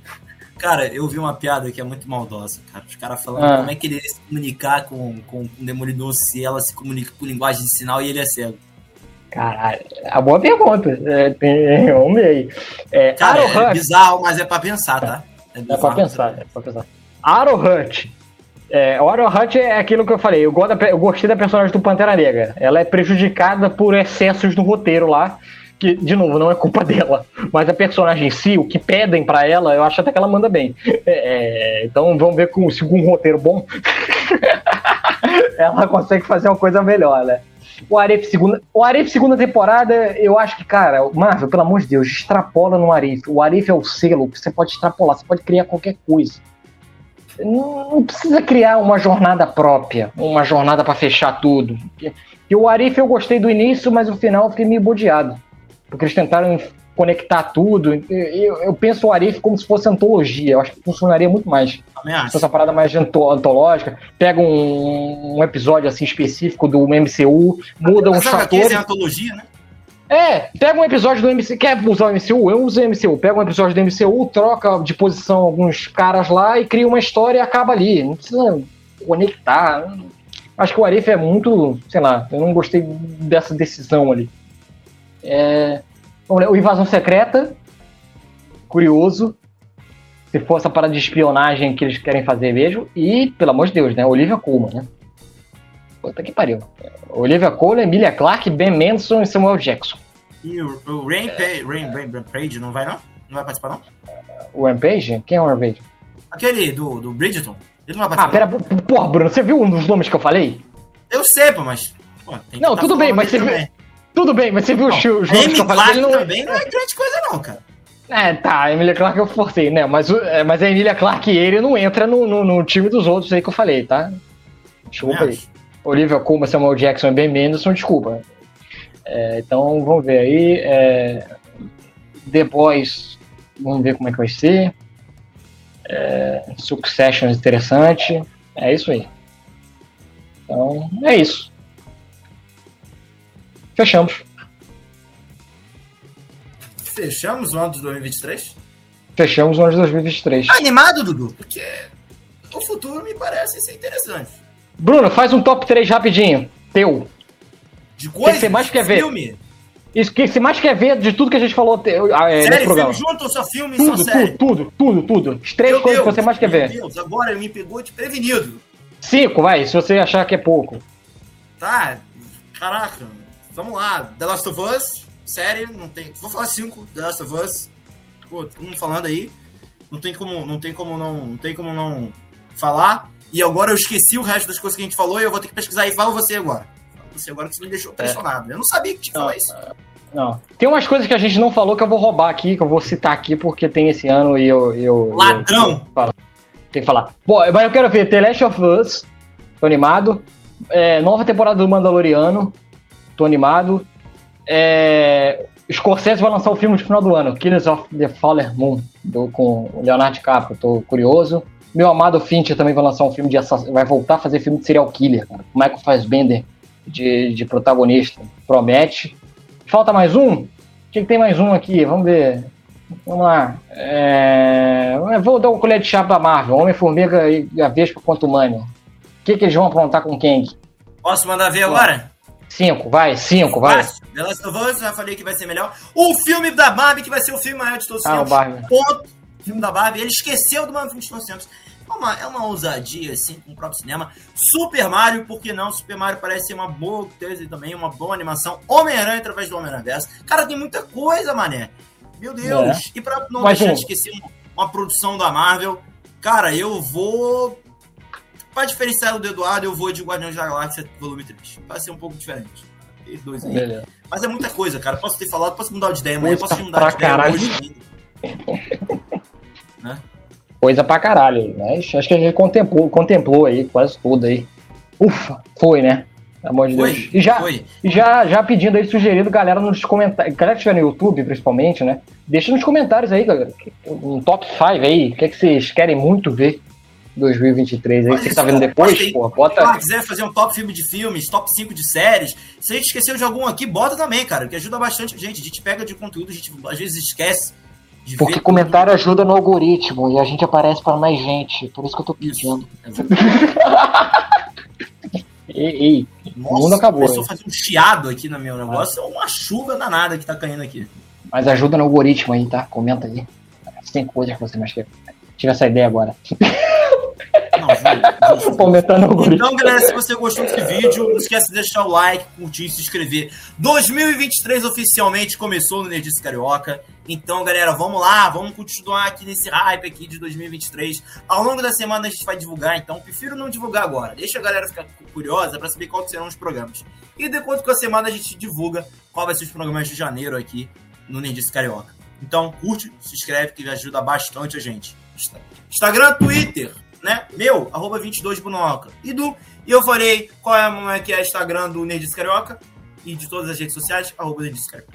Cara, eu vi uma piada que é muito maldosa, cara. Os caras falando Ah. como é que ele ia se comunicar com, com o Demolidor se ela se comunica por linguagem de sinal e ele é cego. Caralho, a boa pergunta. É, tem, ver aí. É, Cara, Arrow é Hutt, bizarro, mas é pra pensar, tá? é bizarro. pra pensar, é pra pensar. Arrow Hutt. É, o Arrow Hutt é aquilo que eu falei. Eu, gosto da, eu gostei da personagem do Pantera Negra. Ela é prejudicada por excessos no roteiro lá. Que, de novo, não é culpa dela. Mas a personagem em si, o que pedem pra ela, eu acho até que ela manda bem. É, então vamos ver com, se com um roteiro bom. ela consegue fazer uma coisa melhor, né? O Arif segunda, o Arif segunda temporada, eu acho que, cara, Marvel, pelo amor de Deus, extrapola no Arif. O Arif é o selo que você pode extrapolar, você pode criar qualquer coisa. Não, precisa criar uma jornada própria, uma jornada pra fechar tudo. E o Arif eu gostei do início, mas o final eu fiquei meio bodeado. Porque eles tentaram conectar tudo. Eu, eu penso o Arif como se fosse antologia. Eu acho que funcionaria muito mais. Uma parada mais anto- antológica. Pega um, um episódio assim específico do MCU, muda uns Mas sabe que fatores. é antologia, né? É, pega um episódio do MCU. Quer usar o MCU? Eu uso o MCU. Pega um episódio do MCU, troca de posição alguns caras lá e cria uma história e acaba ali. Não precisa conectar. Acho que o Arif é muito. Sei lá, eu não gostei dessa decisão ali. É, o Invasão Secreta. Curioso. Se for essa parada de espionagem que eles querem fazer mesmo. E, pelo amor de Deus, né? Olivia Colman, né? Puta que pariu. Olivia Colman, Emilia Clarke, Ben Mendelsohn e Samuel Jackson. E o, o Rain, Page, Rain, Rain, Rain Page não vai, não? Não vai participar, não? O Rampage? Quem é o Rampage? Aquele do, do Bridgeton. Ele não vai Ah, participar. pera, porra, Bruno, você viu um dos nomes que eu falei? Eu sei, pô, mas. Pô, Não, tudo bem, mas você também. Tudo bem, mas você viu os, os nomes Amy que? Clark Ele não... também não é grande coisa, não, cara. É, tá, a Emilia Clarke eu forcei, né? Mas, o- é, mas a Emilia Clarke e ele não entra no, no, no time dos outros aí que eu falei, tá? Desculpa aí. Olivia Colman, Samuel Jackson e Ben Mendelsohn, desculpa. É, então, vamos ver aí. É, The Boys, vamos ver como é que vai ser. É, Succession interessante. É isso aí. Então, é isso. Fechamos. Fechamos o ano de 2023? Fechamos o ano de 2023. Tá animado, Dudu? Porque o futuro me parece ser interessante. Bruno, faz um top 3 rapidinho. Teu. De coisas, você mais quer ver? filme, Isso que você mais quer ver de tudo que a gente falou ah, é, série, programa. filme junto ou só filme e só Tudo, série? tudo, tudo, tudo, tudo. As três Meu coisas que Deus, você mais quer meu ver. Deus, agora me pegou de prevenido. Cinco, vai, se você achar que é pouco. Tá, caraca, vamos lá. The Last of Us, série, não tem. Vou falar cinco, The Last of Us. Pô, todo mundo falando aí. Não tem como, não tem como não, não tem como não falar. E agora eu esqueci o resto das coisas que a gente falou e eu vou ter que pesquisar aí. Fala você agora. Fala você agora que você me deixou pressionado. Eu não sabia que tinha que falar isso. Não. Tem umas coisas que a gente não falou que eu vou roubar aqui, que eu vou citar aqui porque tem esse ano e eu. eu Ladrão! eu- tem que falar. Bom, mas eu quero ver The Last of Us, animado. É, nova temporada do Mandaloriano, tô animado. É, Scorsese vai lançar o filme de final do ano, Killers of the Fallen Moon, do, com o Leonardo DiCaprio, tô curioso. Meu amado Fincher também vai lançar um filme de vai voltar a fazer filme de serial killer, cara. Michael Fassbender de, de protagonista, promete. Falta mais um? O que, que tem mais um aqui? Vamos ver. Vamos lá. É, Vou dar um colher de chá pra Marvel. Homem-Formiga e a Vespa contra o Humano. O que, que eles vão aprontar com Kang? Posso mandar ver agora? Cinco, vai, cinco, vai. Fácil. The Last of Us, já falei que vai ser melhor. O filme da Barbie, que vai ser o filme maior de todos os Ah, o. Barbie. Ponto. Filme da Barbie. Ele esqueceu do maior filme de todos os tempos. É uma, é uma ousadia, assim, com o próprio cinema. Super Mario, por que não? Super Mario parece ser uma boa coisa também, uma boa animação. Homem-Aranha através do Homem-Aranha Verso. Cara, tem muita coisa, mané. Meu Deus. E pra não Mas, deixar de esquecer uma, uma produção da Marvel, cara, eu vou... Pra diferenciar do Eduardo, eu vou de Guardiões da Galáxia volume 3. Vai ser um pouco diferente. Tem dois aí. Beleza. Mas é muita coisa, cara. Posso ter falado, posso mudar de ideia amanhã, posso mudar de ideia caralho. hoje ainda. Coisa pra caralho. Mas acho que a gente contemplou, contemplou aí quase tudo aí. Ufa, foi, né? Pelo amor de Foi, Deus. E já, foi. E já, já pedindo aí, sugerindo, galera, nos comentários. Galera que estiver no YouTube, principalmente, né? Deixa nos comentários aí, galera. Um top 5 aí. O que, é que vocês querem muito ver 2023 aí? Você que isso, tá vendo cara, depois, bota aí. porra, Se bota. você quiser fazer um top filme de filmes, top 5 de séries, se a gente esqueceu de algum aqui, bota também, cara, que ajuda bastante a gente. A gente pega de conteúdo, a gente às vezes esquece Porque comentário ajuda no algoritmo e a gente aparece para mais gente. Por isso que eu tô pedindo. isso. Ei, ei, Nossa, o mundo acabou. Começou a fazer um chiado aqui no meu negócio, é uma chuva danada que tá caindo aqui. Mas ajuda no algoritmo aí, tá? Comenta aí. Tem coisas que você mais quer. Tive essa ideia agora. Não. Então, galera, se você gostou desse vídeo, não esquece de deixar o like, curtir e se inscrever. 2023 oficialmente começou no Nerdice Carioca. Então, galera, vamos lá, vamos continuar aqui nesse hype aqui de 2023. Ao longo da semana a gente vai divulgar, então prefiro não divulgar agora. Deixa a galera ficar curiosa para saber quais serão os programas. E depois com a semana a gente divulga qual vai ser os programas de janeiro aqui no Nerdice Carioca. Então, curte, se inscreve que ajuda bastante a gente. Instagram, Twitter, né? Meu, arroba 22bonoca. E do, e eu falei qual é, como é que é o Instagram do Nerdice Carioca e de todas as redes sociais, arroba Nerdice Carioca.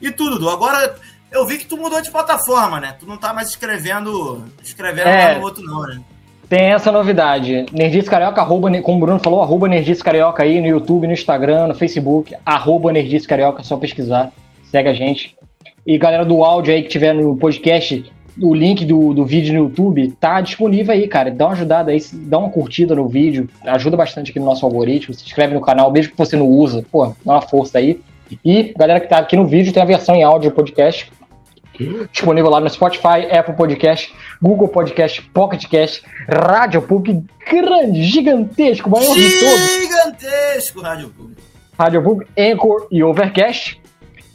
E tudo, Dudu. Agora eu vi que tu mudou de plataforma, né? Tu não tá mais escrevendo, escrevendo é, no outro, não, né? Tem essa novidade. Nerdice Carioca, arroba, como o Bruno falou, arroba Nerdice Carioca aí no YouTube, no Instagram, no Facebook, arroba Nerdice Carioca, só pesquisar. Segue a gente. E galera do áudio aí que tiver no podcast, o link do, do vídeo no YouTube tá disponível aí, cara. Dá uma ajudada aí, dá uma curtida no vídeo, ajuda bastante aqui no nosso algoritmo. Se inscreve no canal, mesmo que você não usa, pô, dá uma força aí. E galera que tá aqui no vídeo tem a versão em áudio podcast disponível lá no Spotify, Apple Podcast, Google Podcast, Pocket Cast, Rádio Public, grande, gigantesco, maior de todos. Gigantesco Rádio Public. Rádio Public, Anchor e Overcast.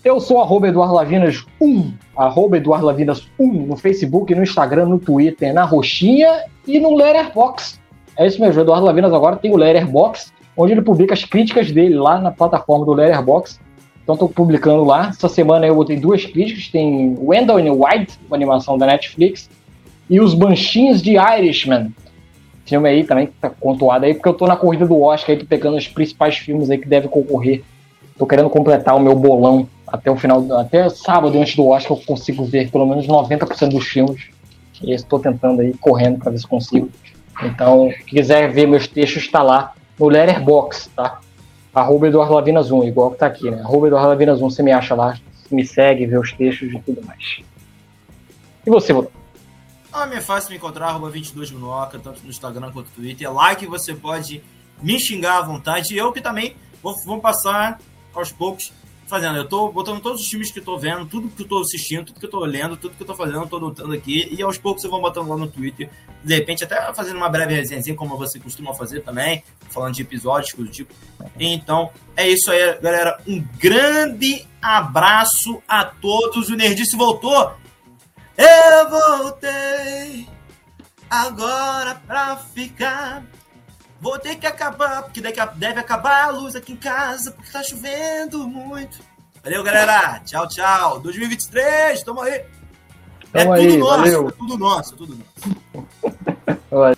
Eu sou arroba Eduardo Lavinas 1, arroba Eduardo Lavinas 1 no Facebook, no Instagram, no Twitter, na Roxinha e no Letterboxd. É isso mesmo, Eduardo Lavinas agora tem o Letterboxd, onde ele publica as críticas dele lá na plataforma do Letterboxd. Então estou publicando lá. Essa semana eu botei duas críticas, tem Wendell in White, uma animação da Netflix, e os Banshees de Irishman. Filme aí também que tá contuado aí, porque eu tô na corrida do Oscar aí, tô pegando os principais filmes aí que devem concorrer. Tô querendo completar o meu bolão até o final, até sábado antes do Oscar eu consigo ver pelo menos 90% dos filmes. E estou tentando aí, correndo para ver se consigo. Então, quem quiser ver meus textos, está lá no Letterboxd, tá? Arroba Eduardo Lavinas 1, igual que tá aqui, né? Arroba Eduardo Lavinas 1, você me acha lá, me segue, vê os textos e tudo mais. E você, Bruno? Ah, é fácil me encontrar, arroba 22 Minoca, tanto no Instagram quanto no Twitter. Lá que você pode me xingar à vontade. E eu que também vou, vou passar aos poucos fazendo. Eu tô botando todos os filmes que eu tô vendo, tudo que eu tô assistindo, tudo que eu tô lendo, tudo que eu tô fazendo, eu tô anotando aqui. E aos poucos eu vou botando lá no Twitter. De repente, até fazendo uma breve resenha, como você costuma fazer também, falando de episódios, coisa do tipo. Então, é isso aí, galera. Um grande abraço a todos. O Nerdice voltou. Eu voltei agora pra ficar. Vou ter que acabar, porque daqui a, deve acabar a luz aqui em casa, porque tá chovendo muito. Valeu, galera. Tchau, tchau. 2023, tamo aí. Tamo é tudo aí, nosso, valeu. é tudo nosso, é tudo nosso.